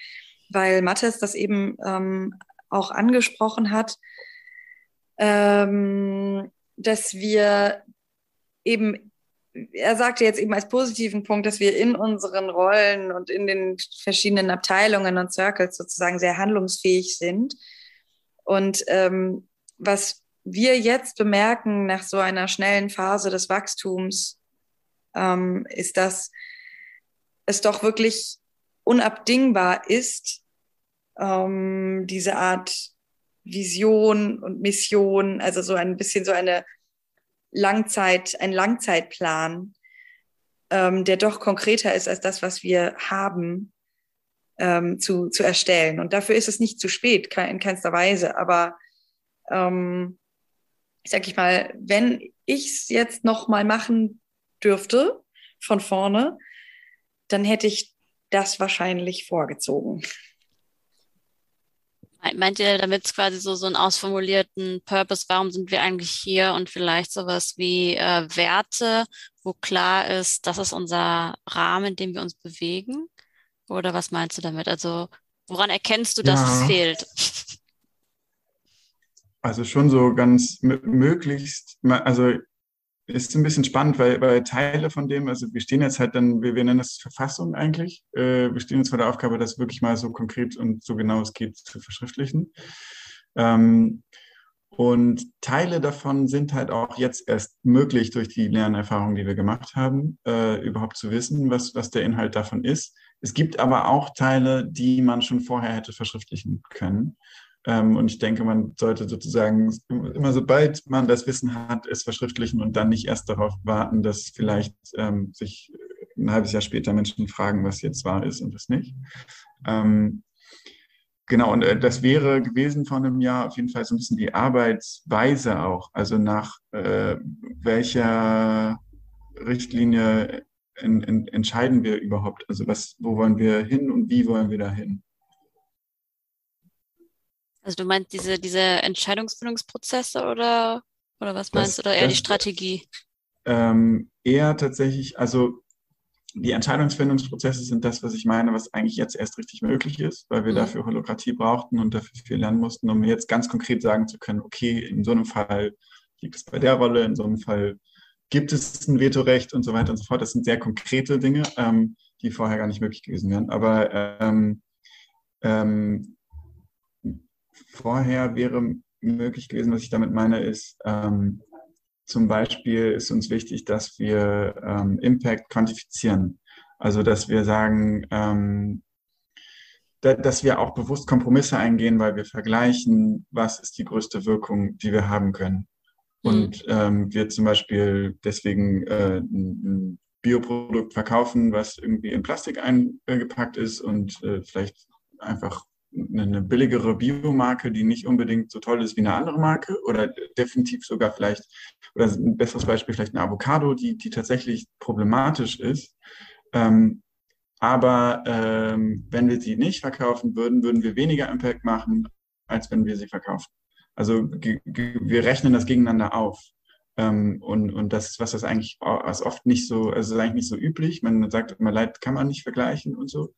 weil Mattes das eben ähm, auch angesprochen hat, ähm, dass wir eben, er sagte jetzt eben als positiven Punkt, dass wir in unseren Rollen und in den verschiedenen Abteilungen und Circles sozusagen sehr handlungsfähig sind. Und ähm, was wir jetzt bemerken nach so einer schnellen Phase des Wachstums, ähm, ist, dass es doch wirklich unabdingbar ist, ähm, diese Art Vision und Mission, also so ein bisschen so eine Langzeit, ein Langzeitplan, ähm, der doch konkreter ist als das, was wir haben, ähm, zu, zu erstellen. Und dafür ist es nicht zu spät, in keinster Weise. Aber ähm, sag ich mal, wenn ich es jetzt noch mal machen dürfte von vorne, dann hätte ich das wahrscheinlich vorgezogen. Meint ihr damit quasi so, so einen ausformulierten Purpose, warum sind wir eigentlich hier und vielleicht sowas wie äh, Werte, wo klar ist, das ist unser Rahmen, in dem wir uns bewegen? Oder was meinst du damit? Also woran erkennst du, dass ja. es fehlt? Also schon so ganz möglichst, also ist ein bisschen spannend, weil, weil Teile von dem, also wir stehen jetzt halt dann, wir, wir nennen das Verfassung eigentlich, äh, wir stehen jetzt vor der Aufgabe, das wirklich mal so konkret und so genau es geht zu verschriftlichen. Ähm, und Teile davon sind halt auch jetzt erst möglich durch die Lernerfahrung, die wir gemacht haben, äh, überhaupt zu wissen, was, was der Inhalt davon ist. Es gibt aber auch Teile, die man schon vorher hätte verschriftlichen können. Ähm, und ich denke, man sollte sozusagen immer sobald man das Wissen hat, es verschriftlichen und dann nicht erst darauf warten, dass vielleicht ähm, sich ein halbes Jahr später Menschen fragen, was jetzt wahr ist und was nicht. Ähm, genau, und äh, das wäre gewesen vor einem Jahr auf jeden Fall so ein bisschen die Arbeitsweise auch. Also nach äh, welcher Richtlinie in, in, entscheiden wir überhaupt? Also was, wo wollen wir hin und wie wollen wir da hin? Also du meinst diese, diese Entscheidungsfindungsprozesse oder, oder was meinst du? Oder eher das, die Strategie? Ähm, eher tatsächlich, also die Entscheidungsfindungsprozesse sind das, was ich meine, was eigentlich jetzt erst richtig möglich ist, weil wir mhm. dafür Holokratie brauchten und dafür viel lernen mussten, um jetzt ganz konkret sagen zu können, okay, in so einem Fall liegt es bei der Rolle, in so einem Fall gibt es ein Vetorecht und so weiter und so fort. Das sind sehr konkrete Dinge, ähm, die vorher gar nicht möglich gewesen wären. Aber ähm, ähm, vorher wäre möglich gewesen, was ich damit meine, ist, ähm, zum Beispiel ist uns wichtig, dass wir ähm, Impact quantifizieren. Also dass wir sagen, ähm, da, dass wir auch bewusst Kompromisse eingehen, weil wir vergleichen, was ist die größte Wirkung, die wir haben können. Mhm. Und ähm, wir zum Beispiel deswegen äh, ein Bioprodukt verkaufen, was irgendwie in Plastik eingepackt ist und äh, vielleicht einfach eine billigere Biomarke, die nicht unbedingt so toll ist wie eine andere Marke oder definitiv sogar vielleicht, oder ein besseres Beispiel vielleicht eine Avocado, die, die tatsächlich problematisch ist. Ähm, aber ähm, wenn wir sie nicht verkaufen würden, würden wir weniger Impact machen, als wenn wir sie verkaufen. Also wir rechnen das gegeneinander auf. Ähm, und, und das ist was, das eigentlich was oft nicht so, also ist eigentlich nicht so üblich. Man sagt immer, Leid kann man nicht vergleichen und so.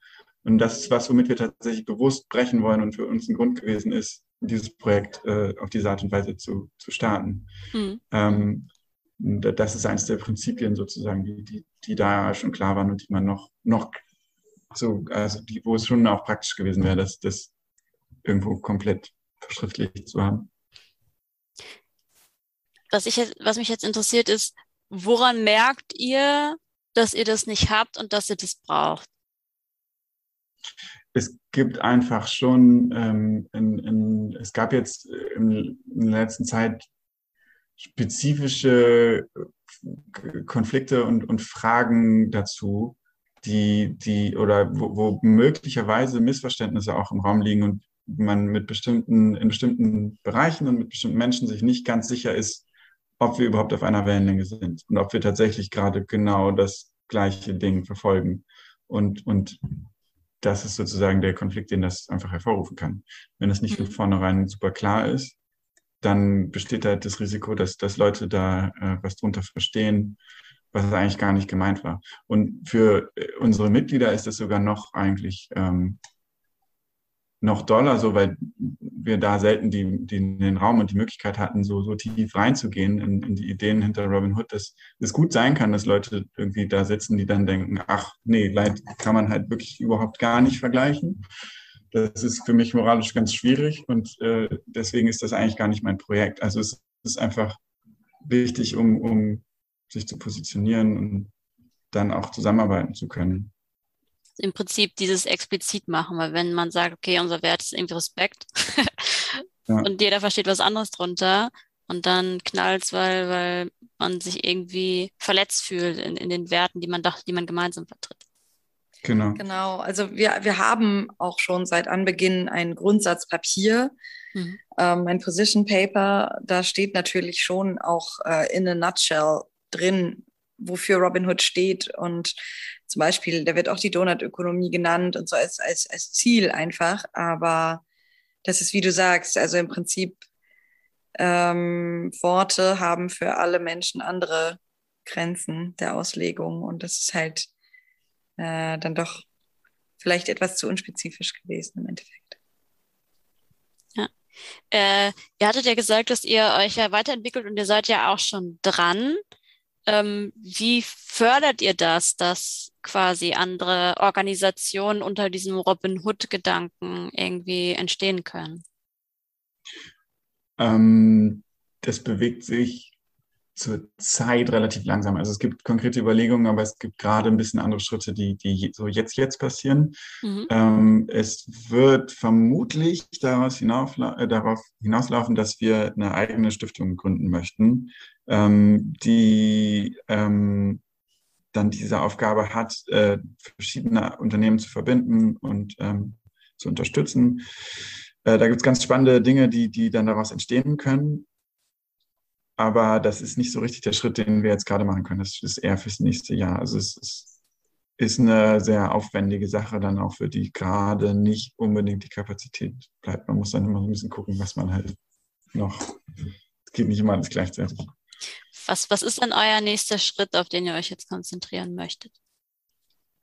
Und das ist was, womit wir tatsächlich bewusst brechen wollen und für uns ein Grund gewesen ist, dieses Projekt äh, auf diese Art und Weise zu, zu starten. Mhm. Ähm, das ist eines der Prinzipien sozusagen, die, die, die da schon klar waren und die man noch, noch so, also die, wo es schon auch praktisch gewesen wäre, das, das irgendwo komplett verschriftlicht zu haben. Was, ich was mich jetzt interessiert ist, woran merkt ihr, dass ihr das nicht habt und dass ihr das braucht? Es gibt einfach schon, ähm, in, in, es gab jetzt in, in der letzten Zeit spezifische äh, Konflikte und, und Fragen dazu, die, die oder wo, wo möglicherweise Missverständnisse auch im Raum liegen und man mit bestimmten, in bestimmten Bereichen und mit bestimmten Menschen sich nicht ganz sicher ist, ob wir überhaupt auf einer Wellenlänge sind und ob wir tatsächlich gerade genau das gleiche Ding verfolgen. Und, und das ist sozusagen der Konflikt, den das einfach hervorrufen kann. Wenn das nicht von mhm. vornherein super klar ist, dann besteht halt das Risiko, dass, dass Leute da äh, was drunter verstehen, was eigentlich gar nicht gemeint war. Und für äh, unsere Mitglieder ist das sogar noch eigentlich ähm, noch doller, so weil wir da selten die, die, den Raum und die Möglichkeit hatten, so, so tief reinzugehen in, in die Ideen hinter Robin Hood, dass es gut sein kann, dass Leute irgendwie da sitzen, die dann denken, ach nee, Leid kann man halt wirklich überhaupt gar nicht vergleichen. Das ist für mich moralisch ganz schwierig und äh, deswegen ist das eigentlich gar nicht mein Projekt. Also es ist einfach wichtig, um, um sich zu positionieren und dann auch zusammenarbeiten zu können im Prinzip dieses explizit machen, weil wenn man sagt, okay, unser Wert ist irgendwie Respekt ja. [LAUGHS] und jeder versteht was anderes drunter und dann knallt's, weil, weil man sich irgendwie verletzt fühlt in, in den Werten, die man dachte, die man gemeinsam vertritt. Genau. Genau. Also wir, wir haben auch schon seit Anbeginn ein Grundsatzpapier, mhm. ähm, ein Position Paper. Da steht natürlich schon auch äh, in a nutshell drin, wofür Robinhood steht. Und zum Beispiel, da wird auch die Donutökonomie genannt und so als, als, als Ziel einfach. Aber das ist, wie du sagst, also im Prinzip ähm, Worte haben für alle Menschen andere Grenzen der Auslegung. Und das ist halt äh, dann doch vielleicht etwas zu unspezifisch gewesen im Endeffekt. Ja. Äh, ihr hattet ja gesagt, dass ihr euch ja weiterentwickelt und ihr seid ja auch schon dran. Ähm, wie fördert ihr das, dass quasi andere Organisationen unter diesem Robin Hood-Gedanken irgendwie entstehen können? Ähm, das bewegt sich zurzeit relativ langsam. Also es gibt konkrete Überlegungen, aber es gibt gerade ein bisschen andere Schritte, die, die so jetzt, jetzt passieren. Mhm. Ähm, es wird vermutlich daraus, hinaufla äh, darauf hinauslaufen, dass wir eine eigene Stiftung gründen möchten, ähm, die ähm, dann diese Aufgabe hat, äh, verschiedene Unternehmen zu verbinden und ähm, zu unterstützen. Äh, da gibt es ganz spannende Dinge, die, die dann daraus entstehen können. Aber das ist nicht so richtig der Schritt, den wir jetzt gerade machen können. Das ist eher fürs nächste Jahr. Also es ist, ist eine sehr aufwendige Sache dann auch, für die gerade nicht unbedingt die Kapazität bleibt. Man muss dann immer so ein bisschen gucken, was man halt noch. Es geht nicht immer alles gleichzeitig. Was, was ist denn euer nächster Schritt, auf den ihr euch jetzt konzentrieren möchtet?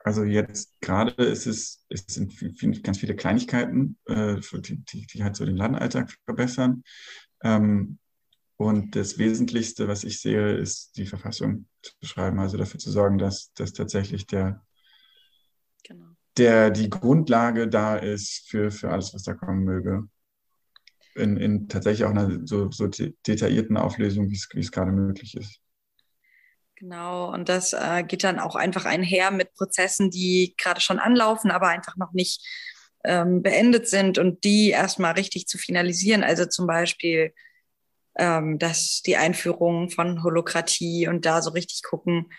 also jetzt gerade ist es, es sind viel, ganz viele Kleinigkeiten, äh, die, die, halt so den Ladenalltag verbessern. Ähm, und das Wesentlichste, was ich sehe, ist die Verfassung zu schreiben, also dafür zu sorgen, dass, dass tatsächlich der, genau. der, die Grundlage da ist für, für alles, was da kommen möge. In, in tatsächlich auch einer so, so detaillierten Auflösung, wie es gerade möglich ist. Genau, und das äh, geht dann auch einfach einher mit Prozessen, die gerade schon anlaufen, aber einfach noch nicht ähm, beendet sind und die erstmal richtig zu finalisieren. Also zum Beispiel ähm, dass die Einführung von Holokratie und da so richtig gucken,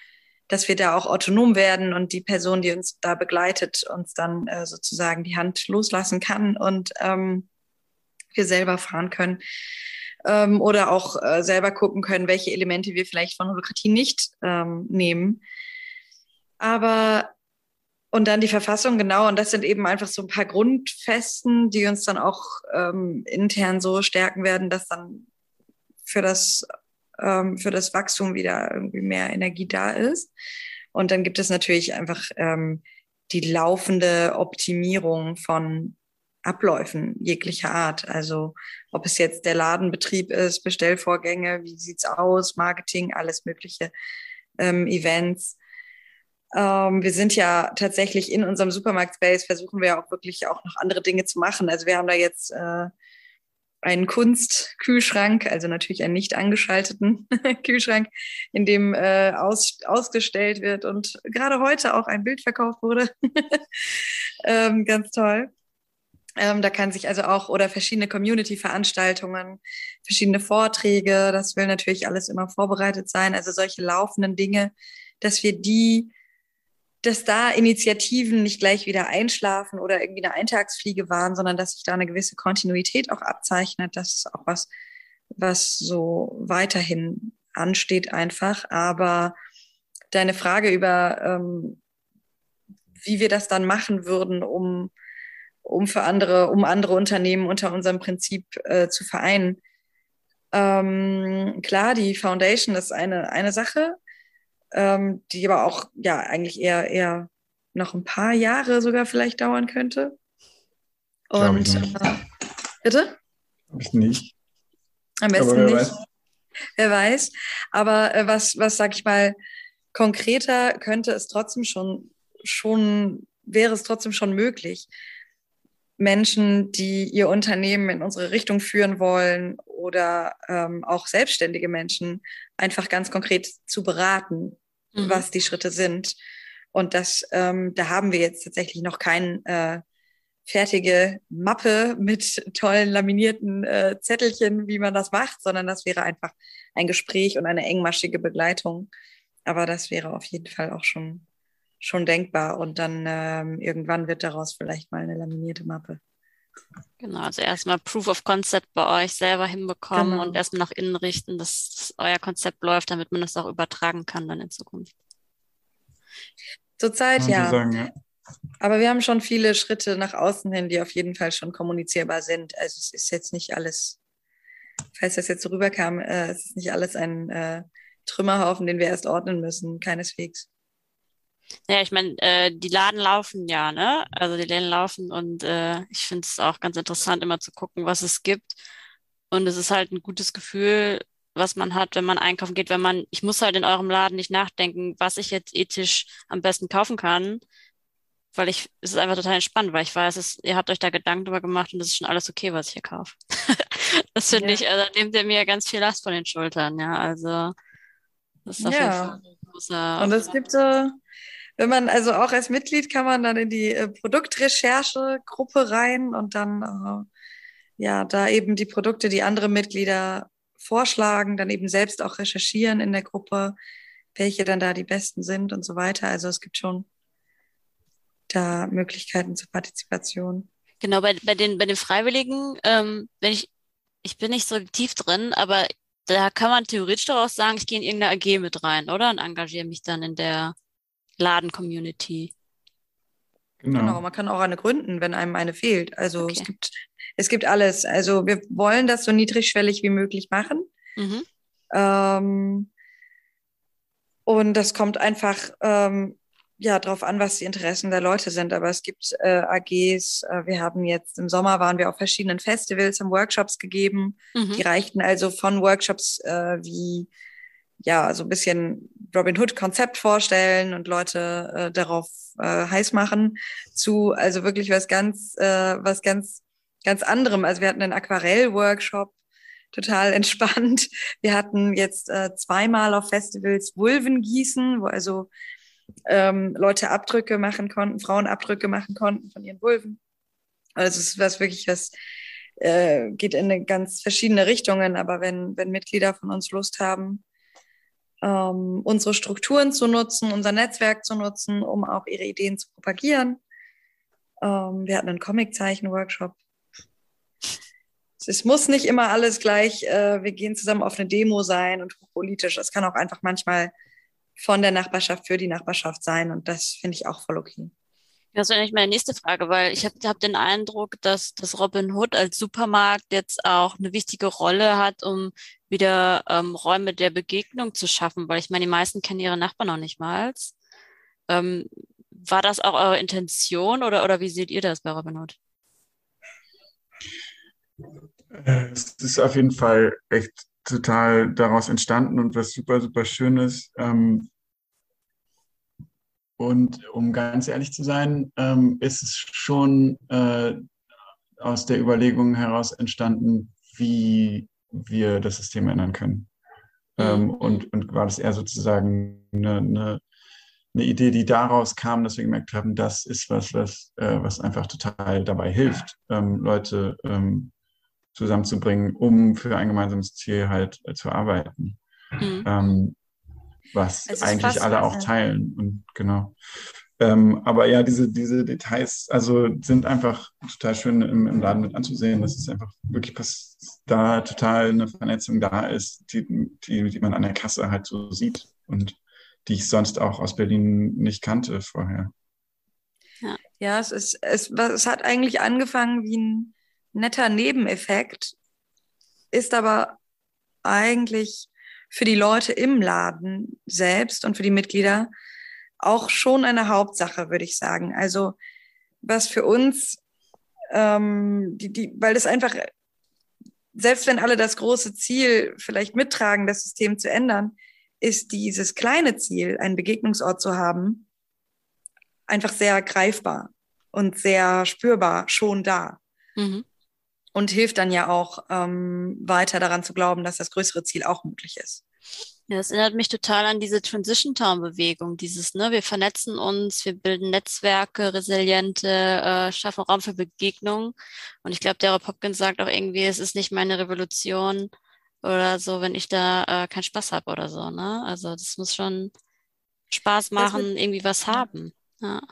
dass wir da auch autonom werden und die Person, die uns da begleitet, uns dann äh, sozusagen die Hand loslassen kann und ähm, wir selber fahren können ähm, oder auch äh, selber gucken können, welche Elemente wir vielleicht von Holokratie nicht ähm, nehmen. Aber und dann die Verfassung, genau, und das sind eben einfach so ein paar Grundfesten, die uns dann auch ähm, intern so stärken werden, dass dann für das, ähm, für das Wachstum wieder irgendwie mehr Energie da ist. Und dann gibt es natürlich einfach ähm, die laufende Optimierung von Abläufen jeglicher Art. Also ob es jetzt der Ladenbetrieb ist, Bestellvorgänge, wie sieht's aus, Marketing, alles mögliche, ähm, Events. Ähm, wir sind ja tatsächlich in unserem Supermarkt-Space, versuchen wir auch wirklich auch noch andere Dinge zu machen. Also wir haben da jetzt äh, einen Kunstkühlschrank, also natürlich einen nicht angeschalteten [LAUGHS] Kühlschrank, in dem äh, aus, ausgestellt wird und gerade heute auch ein Bild verkauft wurde. [LAUGHS] ähm, ganz toll. Ähm, da kann sich also auch oder verschiedene Community-Veranstaltungen, verschiedene Vorträge, das will natürlich alles immer vorbereitet sein. Also solche laufenden Dinge, dass wir die dass da Initiativen nicht gleich wieder einschlafen oder irgendwie eine Eintagsfliege waren, sondern dass sich da eine gewisse Kontinuität auch abzeichnet. Das ist auch was, was so weiterhin ansteht einfach. Aber deine Frage über, ähm, wie wir das dann machen würden, um, um für andere, um andere Unternehmen unter unserem Prinzip äh, zu vereinen. Ähm, klar, die Foundation ist eine, eine Sache ähm, die aber auch ja eigentlich eher, eher noch ein paar Jahre sogar vielleicht dauern könnte. Und äh, bitte? Ich nicht. Am besten nicht. Weiß. Wer weiß. Aber äh, was, was sag ich mal, konkreter könnte es trotzdem schon, schon, wäre es trotzdem schon möglich. Menschen, die ihr Unternehmen in unsere Richtung führen wollen oder ähm, auch selbstständige Menschen einfach ganz konkret zu beraten, mhm. was die Schritte sind. Und das, ähm, da haben wir jetzt tatsächlich noch keine äh, fertige Mappe mit tollen laminierten äh, Zettelchen, wie man das macht, sondern das wäre einfach ein Gespräch und eine engmaschige Begleitung. Aber das wäre auf jeden Fall auch schon, schon denkbar. Und dann ähm, irgendwann wird daraus vielleicht mal eine laminierte Mappe. Genau, also erstmal Proof of Concept bei euch selber hinbekommen genau. und erstmal nach innen richten, dass euer Konzept läuft, damit man das auch übertragen kann dann in Zukunft. Zurzeit ja. Sagen, ja. Aber wir haben schon viele Schritte nach außen hin, die auf jeden Fall schon kommunizierbar sind. Also es ist jetzt nicht alles, falls das jetzt so rüberkam, äh, es ist nicht alles ein äh, Trümmerhaufen, den wir erst ordnen müssen, keineswegs. Ja, ich meine, äh, die Laden laufen ja, ne? Also die Läden laufen und äh, ich finde es auch ganz interessant, immer zu gucken, was es gibt. Und es ist halt ein gutes Gefühl, was man hat, wenn man einkaufen geht, wenn man, ich muss halt in eurem Laden nicht nachdenken, was ich jetzt ethisch am besten kaufen kann, weil ich, es ist einfach total entspannt, weil ich weiß, es, ihr habt euch da Gedanken drüber gemacht und es ist schon alles okay, was ich hier kaufe. [LAUGHS] das finde ja. ich, also nehmt ihr mir ganz viel Last von den Schultern, ja, also das ist auf ja. jeden Fall ein großer. Und es gibt so, wenn man, also auch als Mitglied kann man dann in die äh, Produktrecherche-Gruppe rein und dann, äh, ja, da eben die Produkte, die andere Mitglieder vorschlagen, dann eben selbst auch recherchieren in der Gruppe, welche dann da die besten sind und so weiter. Also es gibt schon da Möglichkeiten zur Partizipation. Genau, bei, bei, den, bei den Freiwilligen, ähm, wenn ich, ich bin nicht so tief drin, aber da kann man theoretisch daraus sagen, ich gehe in irgendeine AG mit rein, oder? Und engagiere mich dann in der Laden-Community. Genau. genau. man kann auch eine gründen, wenn einem eine fehlt. Also okay. es gibt es gibt alles. Also wir wollen das so niedrigschwellig wie möglich machen. Mhm. Ähm, und das kommt einfach ähm, ja darauf an, was die Interessen der Leute sind. Aber es gibt äh, AGs. Äh, wir haben jetzt im Sommer waren wir auf verschiedenen Festivals, haben Workshops gegeben. Mhm. Die reichten also von Workshops äh, wie ja so ein bisschen Robin Hood Konzept vorstellen und Leute äh, darauf äh, heiß machen zu also wirklich was ganz äh, was ganz ganz anderem. Also wir hatten einen Aquarell-Workshop total [LAUGHS] entspannt. Wir hatten jetzt äh, zweimal auf Festivals Vulven gießen, wo also ähm, Leute Abdrücke machen konnten, Frauen Abdrücke machen konnten von ihren Vulven. Also es ist was wirklich was äh, geht in ganz verschiedene Richtungen, aber wenn, wenn Mitglieder von uns Lust haben, ähm, unsere Strukturen zu nutzen, unser Netzwerk zu nutzen, um auch ihre Ideen zu propagieren. Ähm, wir hatten einen Comiczeichen-Workshop. Es muss nicht immer alles gleich, äh, wir gehen zusammen auf eine Demo sein und politisch. Es kann auch einfach manchmal von der Nachbarschaft für die Nachbarschaft sein und das finde ich auch voll okay. Das wäre eigentlich meine nächste Frage, weil ich habe hab den Eindruck, dass, dass Robin Hood als Supermarkt jetzt auch eine wichtige Rolle hat, um wieder ähm, Räume der Begegnung zu schaffen, weil ich meine, die meisten kennen ihre Nachbarn noch nicht mal. Ähm, war das auch eure Intention oder, oder wie seht ihr das bei Robin Hood? Äh, es ist auf jeden Fall echt total daraus entstanden und was super, super Schönes. Ähm, und um ganz ehrlich zu sein, ähm, ist es schon äh, aus der Überlegung heraus entstanden, wie wir das System ändern können. Ähm, mhm. und, und war das eher sozusagen eine, eine, eine, Idee, die daraus kam, dass wir gemerkt haben, das ist was, was, äh, was einfach total dabei hilft, ähm, Leute ähm, zusammenzubringen, um für ein gemeinsames Ziel halt äh, zu arbeiten. Mhm. Was eigentlich alle auch teilen. Und genau. Ähm, aber ja, diese, diese Details, also sind einfach total schön im, im Laden mit anzusehen, dass es einfach wirklich dass da total eine Vernetzung da ist, die, die, die man an der Kasse halt so sieht und die ich sonst auch aus Berlin nicht kannte vorher. Ja, ja es, ist, es, es hat eigentlich angefangen wie ein netter Nebeneffekt, ist aber eigentlich für die Leute im Laden selbst und für die Mitglieder auch schon eine Hauptsache, würde ich sagen. Also was für uns, ähm, die, die, weil das einfach, selbst wenn alle das große Ziel vielleicht mittragen, das System zu ändern, ist dieses kleine Ziel, einen Begegnungsort zu haben, einfach sehr greifbar und sehr spürbar schon da. Mhm und hilft dann ja auch ähm, weiter daran zu glauben, dass das größere Ziel auch möglich ist. Ja, das erinnert mich total an diese Transition Town Bewegung, dieses, ne, wir vernetzen uns, wir bilden Netzwerke, resiliente, äh, schaffen Raum für Begegnung. Und ich glaube, Dara Hopkins sagt auch irgendwie, es ist nicht meine Revolution oder so, wenn ich da äh, keinen Spaß habe oder so, ne? Also das muss schon Spaß machen, mit, irgendwie was haben. Ja.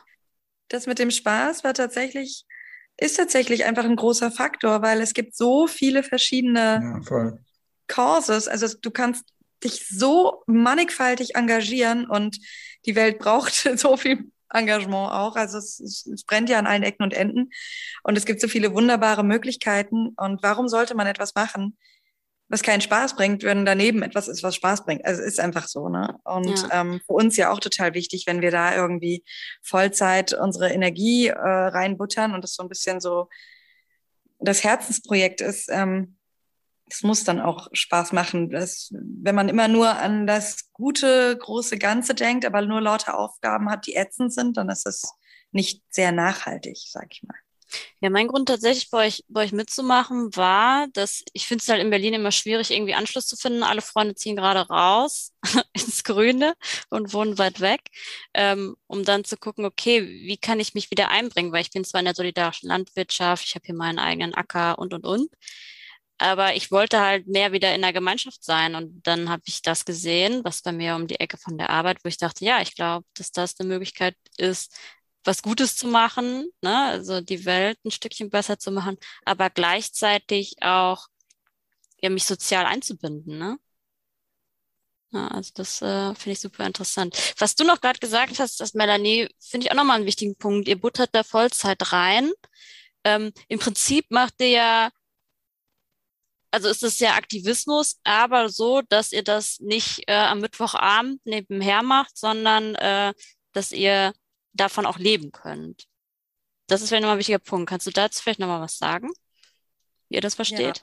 Das mit dem Spaß war tatsächlich ist tatsächlich einfach ein großer Faktor, weil es gibt so viele verschiedene ja, Causes. Also du kannst dich so mannigfaltig engagieren und die Welt braucht [LAUGHS] so viel Engagement auch. Also es, es, brennt ja an allen Ecken und Enden und es gibt so viele wunderbare Möglichkeiten. Und warum sollte man etwas machen, was keinen Spaß bringt, wenn daneben etwas ist, was Spaß bringt. Also es ist einfach so, ne? Und ja. ähm, für uns ja auch total wichtig, wenn wir da irgendwie Vollzeit unsere Energie äh, reinbuttern und das so ein bisschen so das Herzensprojekt ist. Ähm, es muss dann auch Spaß machen. Das, wenn man immer nur an das gute, große Ganze denkt, aber nur lauter Aufgaben hat, die ätzend sind, dann ist es nicht sehr nachhaltig, sag ich mal. Ja, mein Grund tatsächlich bei euch, bei euch mitzumachen war, dass ich finde es halt in Berlin immer schwierig, irgendwie Anschluss zu finden. Alle Freunde ziehen gerade raus [LAUGHS] ins Grüne und wohnen weit weg, ähm, um dann zu gucken, okay, wie kann ich mich wieder einbringen, weil ich bin zwar in der solidarischen Landwirtschaft, ich habe hier meinen eigenen Acker und, und, und. Aber ich wollte halt mehr wieder in der Gemeinschaft sein. Und dann habe ich das gesehen, was bei mir um die Ecke von der Arbeit, wo ich dachte, ja, ich glaube, dass das eine Möglichkeit ist, was Gutes zu machen, ne? also die Welt ein Stückchen besser zu machen, aber gleichzeitig auch ja, mich sozial einzubinden. Ne? Ja, also das äh, finde ich super interessant. Was du noch gerade gesagt hast, das Melanie, finde ich auch nochmal einen wichtigen Punkt. Ihr buttert da Vollzeit rein. Ähm, Im Prinzip macht ihr ja, also ist es ja Aktivismus, aber so, dass ihr das nicht äh, am Mittwochabend nebenher macht, sondern äh, dass ihr davon auch leben könnt. Das ist vielleicht nochmal ein wichtiger Punkt. Kannst du dazu vielleicht nochmal was sagen, wie ihr das versteht?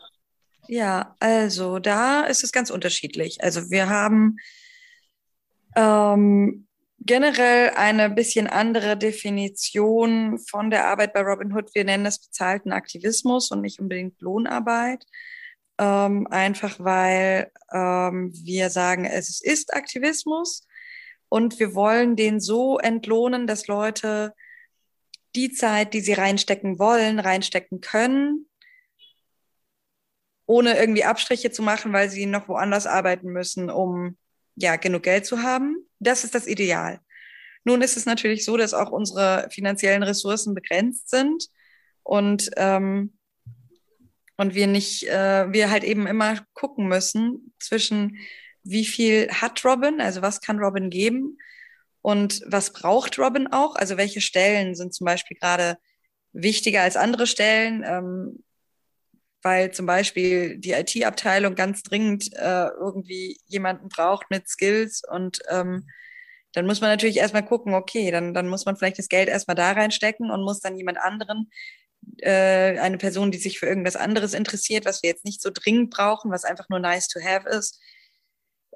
Ja. ja, also da ist es ganz unterschiedlich. Also wir haben ähm, generell eine bisschen andere Definition von der Arbeit bei Robinhood. Wir nennen das bezahlten Aktivismus und nicht unbedingt Lohnarbeit. Ähm, einfach weil ähm, wir sagen, es ist Aktivismus und wir wollen den so entlohnen, dass Leute die Zeit, die sie reinstecken wollen, reinstecken können, ohne irgendwie Abstriche zu machen, weil sie noch woanders arbeiten müssen, um ja genug Geld zu haben. Das ist das Ideal. Nun ist es natürlich so, dass auch unsere finanziellen Ressourcen begrenzt sind und ähm, und wir nicht, äh, wir halt eben immer gucken müssen zwischen wie viel hat Robin, also was kann Robin geben? Und was braucht Robin auch, also welche Stellen sind zum Beispiel gerade wichtiger als andere Stellen, ähm, weil zum Beispiel die IT-Abteilung ganz dringend äh, irgendwie jemanden braucht mit Skills. Und ähm, dann muss man natürlich erstmal gucken, okay, dann, dann muss man vielleicht das Geld erstmal da reinstecken und muss dann jemand anderen, äh, eine Person, die sich für irgendwas anderes interessiert, was wir jetzt nicht so dringend brauchen, was einfach nur nice to have ist,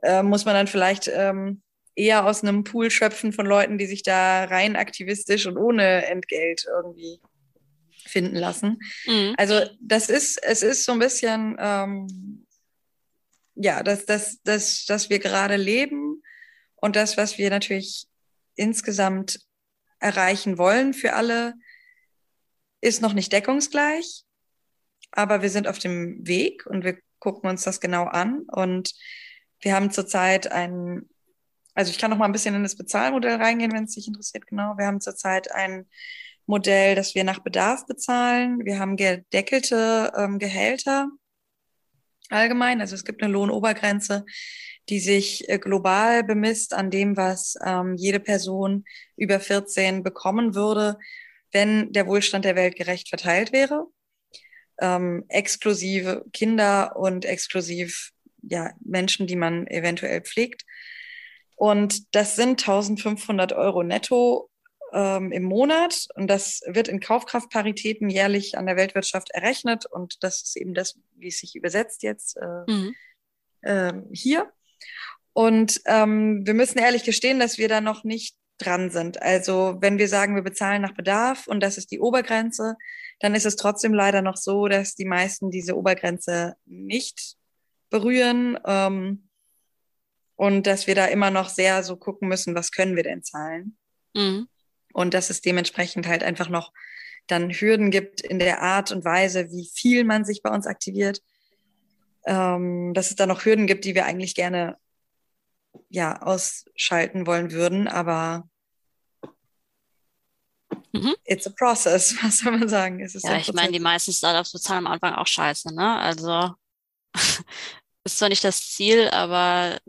äh, muss man dann vielleicht ähm, eher aus einem Pool schöpfen von Leuten, die sich da rein aktivistisch und ohne Entgelt irgendwie finden lassen. Mhm. Also das ist, es ist so ein bisschen, ähm, ja, dass, dass, dass, dass wir gerade leben und das, was wir natürlich insgesamt erreichen wollen für alle, ist noch nicht deckungsgleich, aber wir sind auf dem Weg und wir gucken uns das genau an und wir haben zurzeit ein, also ich kann noch mal ein bisschen in das Bezahlmodell reingehen, wenn es dich interessiert, genau. Wir haben zurzeit ein Modell, dass wir nach Bedarf bezahlen. Wir haben gedeckelte ähm, Gehälter allgemein. Also es gibt eine Lohnobergrenze, die sich äh, global bemisst an dem, was ähm, jede Person über 14 bekommen würde, wenn der Wohlstand der Welt gerecht verteilt wäre. Ähm, exklusive Kinder und exklusiv ja, Menschen, die man eventuell pflegt. Und das sind 1500 Euro netto ähm, im Monat und das wird in Kaufkraftparitäten jährlich an der Weltwirtschaft errechnet und das ist eben das, wie es sich übersetzt jetzt äh, mhm. äh, hier. Und ähm, wir müssen ehrlich gestehen, dass wir da noch nicht dran sind. Also wenn wir sagen, wir bezahlen nach Bedarf und das ist die Obergrenze, dann ist es trotzdem leider noch so, dass die meisten diese Obergrenze nicht berühren ähm, und dass wir da immer noch sehr so gucken müssen, was können wir denn zahlen. Mhm und dass es dementsprechend halt einfach noch dann Hürden gibt in der Art und Weise, wie viel man sich bei uns aktiviert. Ähm, dass es da noch Hürden gibt, die wir eigentlich gerne ja, ausschalten wollen würden, aber mhm. it's a process, [LAUGHS] was soll man sagen? Ja, ich meine, die meisten Startups bezahlen am Anfang auch scheiße, ne? Also ist zwar nicht das Ziel, aber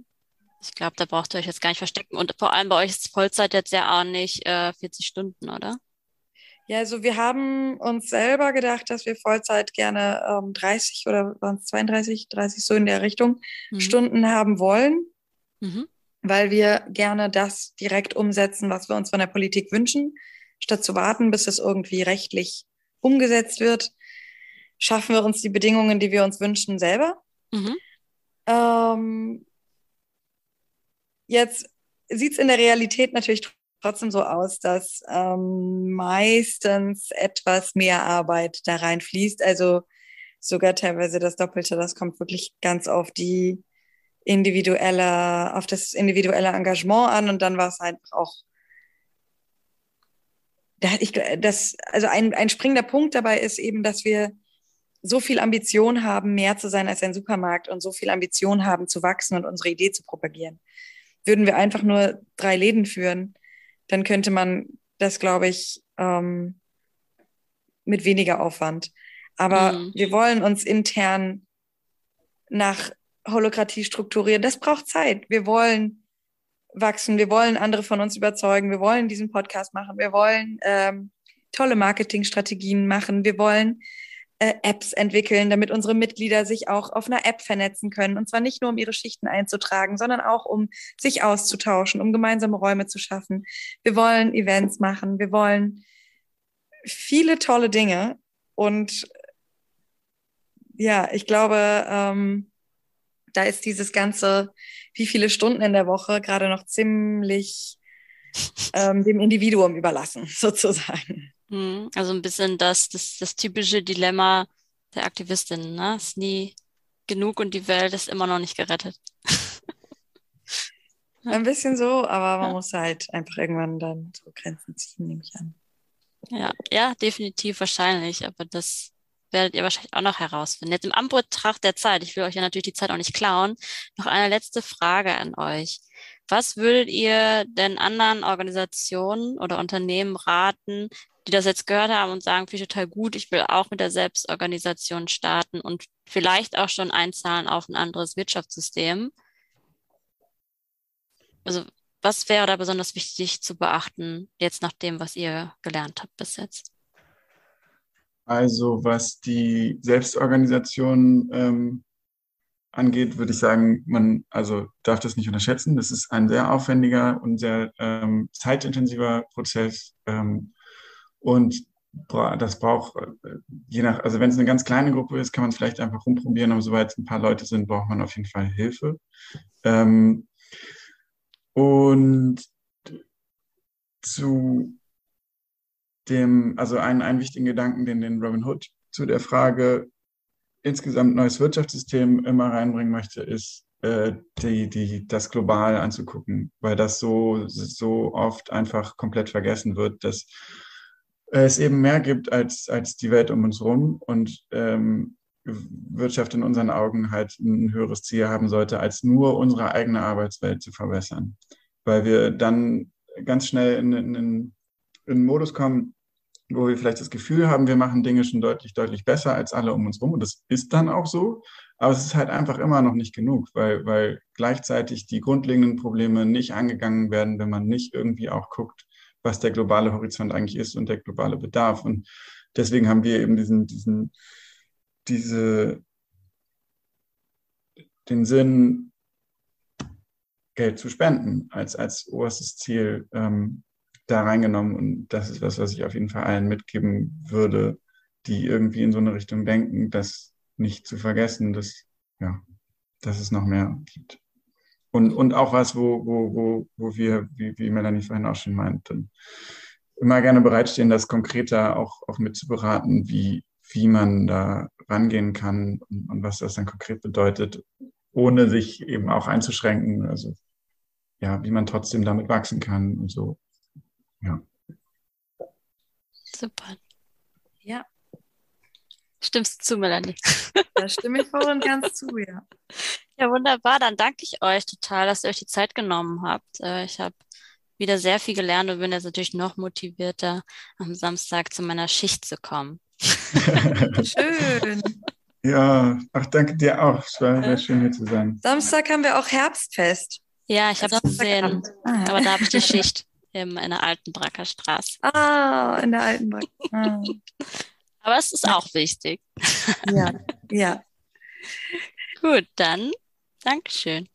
ich glaube, da braucht ihr euch jetzt gar nicht verstecken. Und vor allem bei euch ist Vollzeit jetzt ja auch nicht äh, 40 Stunden, oder? Ja, also wir haben uns selber gedacht, dass wir Vollzeit gerne ähm, 30 oder waren es 32, 30 so in der Richtung mhm. Stunden haben wollen, mhm. weil wir gerne das direkt umsetzen, was wir uns von der Politik wünschen. Statt zu warten, bis es irgendwie rechtlich umgesetzt wird, schaffen wir uns die Bedingungen, die wir uns wünschen, selber. Mhm. Ähm, Jetzt sieht es in der Realität natürlich trotzdem so aus, dass ähm, meistens etwas mehr Arbeit da reinfließt. Also sogar teilweise das Doppelte. Das kommt wirklich ganz auf die individuelle, auf das individuelle Engagement an und dann war es einfach auch da ich das also ein, ein springender Punkt dabei ist eben, dass wir so viel Ambition haben, mehr zu sein als ein Supermarkt und so viel Ambition haben, zu wachsen und unsere Idee zu propagieren würden wir einfach nur drei Läden führen, dann könnte man das, glaube ich, ähm, mit weniger Aufwand. Aber mhm. wir wollen uns intern nach Holokratie strukturieren. Das braucht Zeit. Wir wollen wachsen. Wir wollen andere von uns überzeugen. Wir wollen diesen Podcast machen. Wir wollen ähm, tolle Marketingstrategien machen. Wir wollen äh, Apps entwickeln, damit unsere Mitglieder sich auch auf einer App vernetzen können. Und zwar nicht nur, um ihre Schichten einzutragen, sondern auch, um sich auszutauschen, um gemeinsame Räume zu schaffen. Wir wollen Events machen. Wir wollen viele tolle Dinge. Und ja, ich glaube, ähm, da ist dieses ganze, wie viele Stunden in der Woche gerade noch ziemlich ähm, dem Individuum überlassen, [LAUGHS] sozusagen. Hm, also ein bisschen das, das, das typische Dilemma der Aktivistin, ne? Ist nie genug und die Welt ist immer noch nicht gerettet. [LAUGHS] Ein bisschen so, aber man ja. muss halt einfach irgendwann dann so Grenzen ziehen, nehme ich an. Ja, ja, definitiv wahrscheinlich, aber das werdet ihr wahrscheinlich auch noch herausfinden. Jetzt im Anbetracht der Zeit, ich will euch ja natürlich die Zeit auch nicht klauen, noch eine letzte Frage an euch. Was würdet ihr denn anderen Organisationen oder Unternehmen raten, die das jetzt gehört haben und sagen, finde ich total gut, ich will auch mit der Selbstorganisation starten und vielleicht auch schon einzahlen auf ein anderes Wirtschaftssystem? Also was wäre da besonders wichtig zu beachten, jetzt nach dem, was ihr gelernt habt bis jetzt? Also was die Selbstorganisation ähm, angeht, würde ich sagen, man also darf das nicht unterschätzen. Das ist ein sehr aufwendiger und sehr ähm, zeitintensiver Prozess. Ähm, und das braucht, äh, je nach, also wenn es eine ganz kleine Gruppe ist, kann man es vielleicht einfach rumprobieren, aber sobald es ein paar Leute sind, braucht man auf jeden Fall Hilfe. Ähm, und zu dem, also einen, einen wichtigen Gedanken, den, den Robin Hood zu der Frage insgesamt neues Wirtschaftssystem immer reinbringen möchte, ist, äh, die, die, das global anzugucken, weil das so, so oft einfach komplett vergessen wird, dass es eben mehr gibt als, als die Welt um uns herum und ähm, Wirtschaft in unseren Augen halt ein höheres Ziel haben sollte, als nur unsere eigene Arbeitswelt zu verbessern. Weil wir dann ganz schnell in, in, in einen Modus kommen, wo wir vielleicht das Gefühl haben, wir machen Dinge schon deutlich, deutlich besser als alle um uns herum. Und das ist dann auch so. Aber es ist halt einfach immer noch nicht genug, weil, weil gleichzeitig die grundlegenden Probleme nicht angegangen werden, wenn man nicht irgendwie auch guckt, was der globale Horizont eigentlich ist und der globale Bedarf. Und deswegen haben wir eben diesen, diesen, diese, den Sinn, Geld zu spenden als, als oberstes Ziel ähm, da reingenommen. Und das ist was, was ich auf jeden Fall allen mitgeben würde, die irgendwie in so eine Richtung denken, das nicht zu vergessen, dass, ja, dass es noch mehr gibt. Und, und auch was, wo, wo, wo, wo wir, wie, wie Melanie vorhin auch schon meinte, immer gerne bereitstehen, das konkreter auch, auch mitzuberaten, wie, wie man da rangehen kann und, und was das dann konkret bedeutet, ohne sich eben auch einzuschränken. Also ja, wie man trotzdem damit wachsen kann und so. Ja. Super. Ja. Stimmst du zu, Melanie? Da stimme ich voll und ganz zu, ja. Ja, wunderbar. Dann danke ich euch total, dass ihr euch die Zeit genommen habt. Äh, ich habe wieder sehr viel gelernt und bin jetzt natürlich noch motivierter, am Samstag zu meiner Schicht zu kommen. Schön. [LAUGHS] Ja, ach, danke dir auch. Es war sehr schön hier zu sein. Samstag haben wir auch Herbstfest. Ja, ich habe es gesehen. Ah. Aber da habe ich die Schicht im, in der alten Bracker Straße. Ah, in der alten Bracker. Ah. Aber es ist auch wichtig. Ja, ja. [LAUGHS] Gut, dann Dankeschön.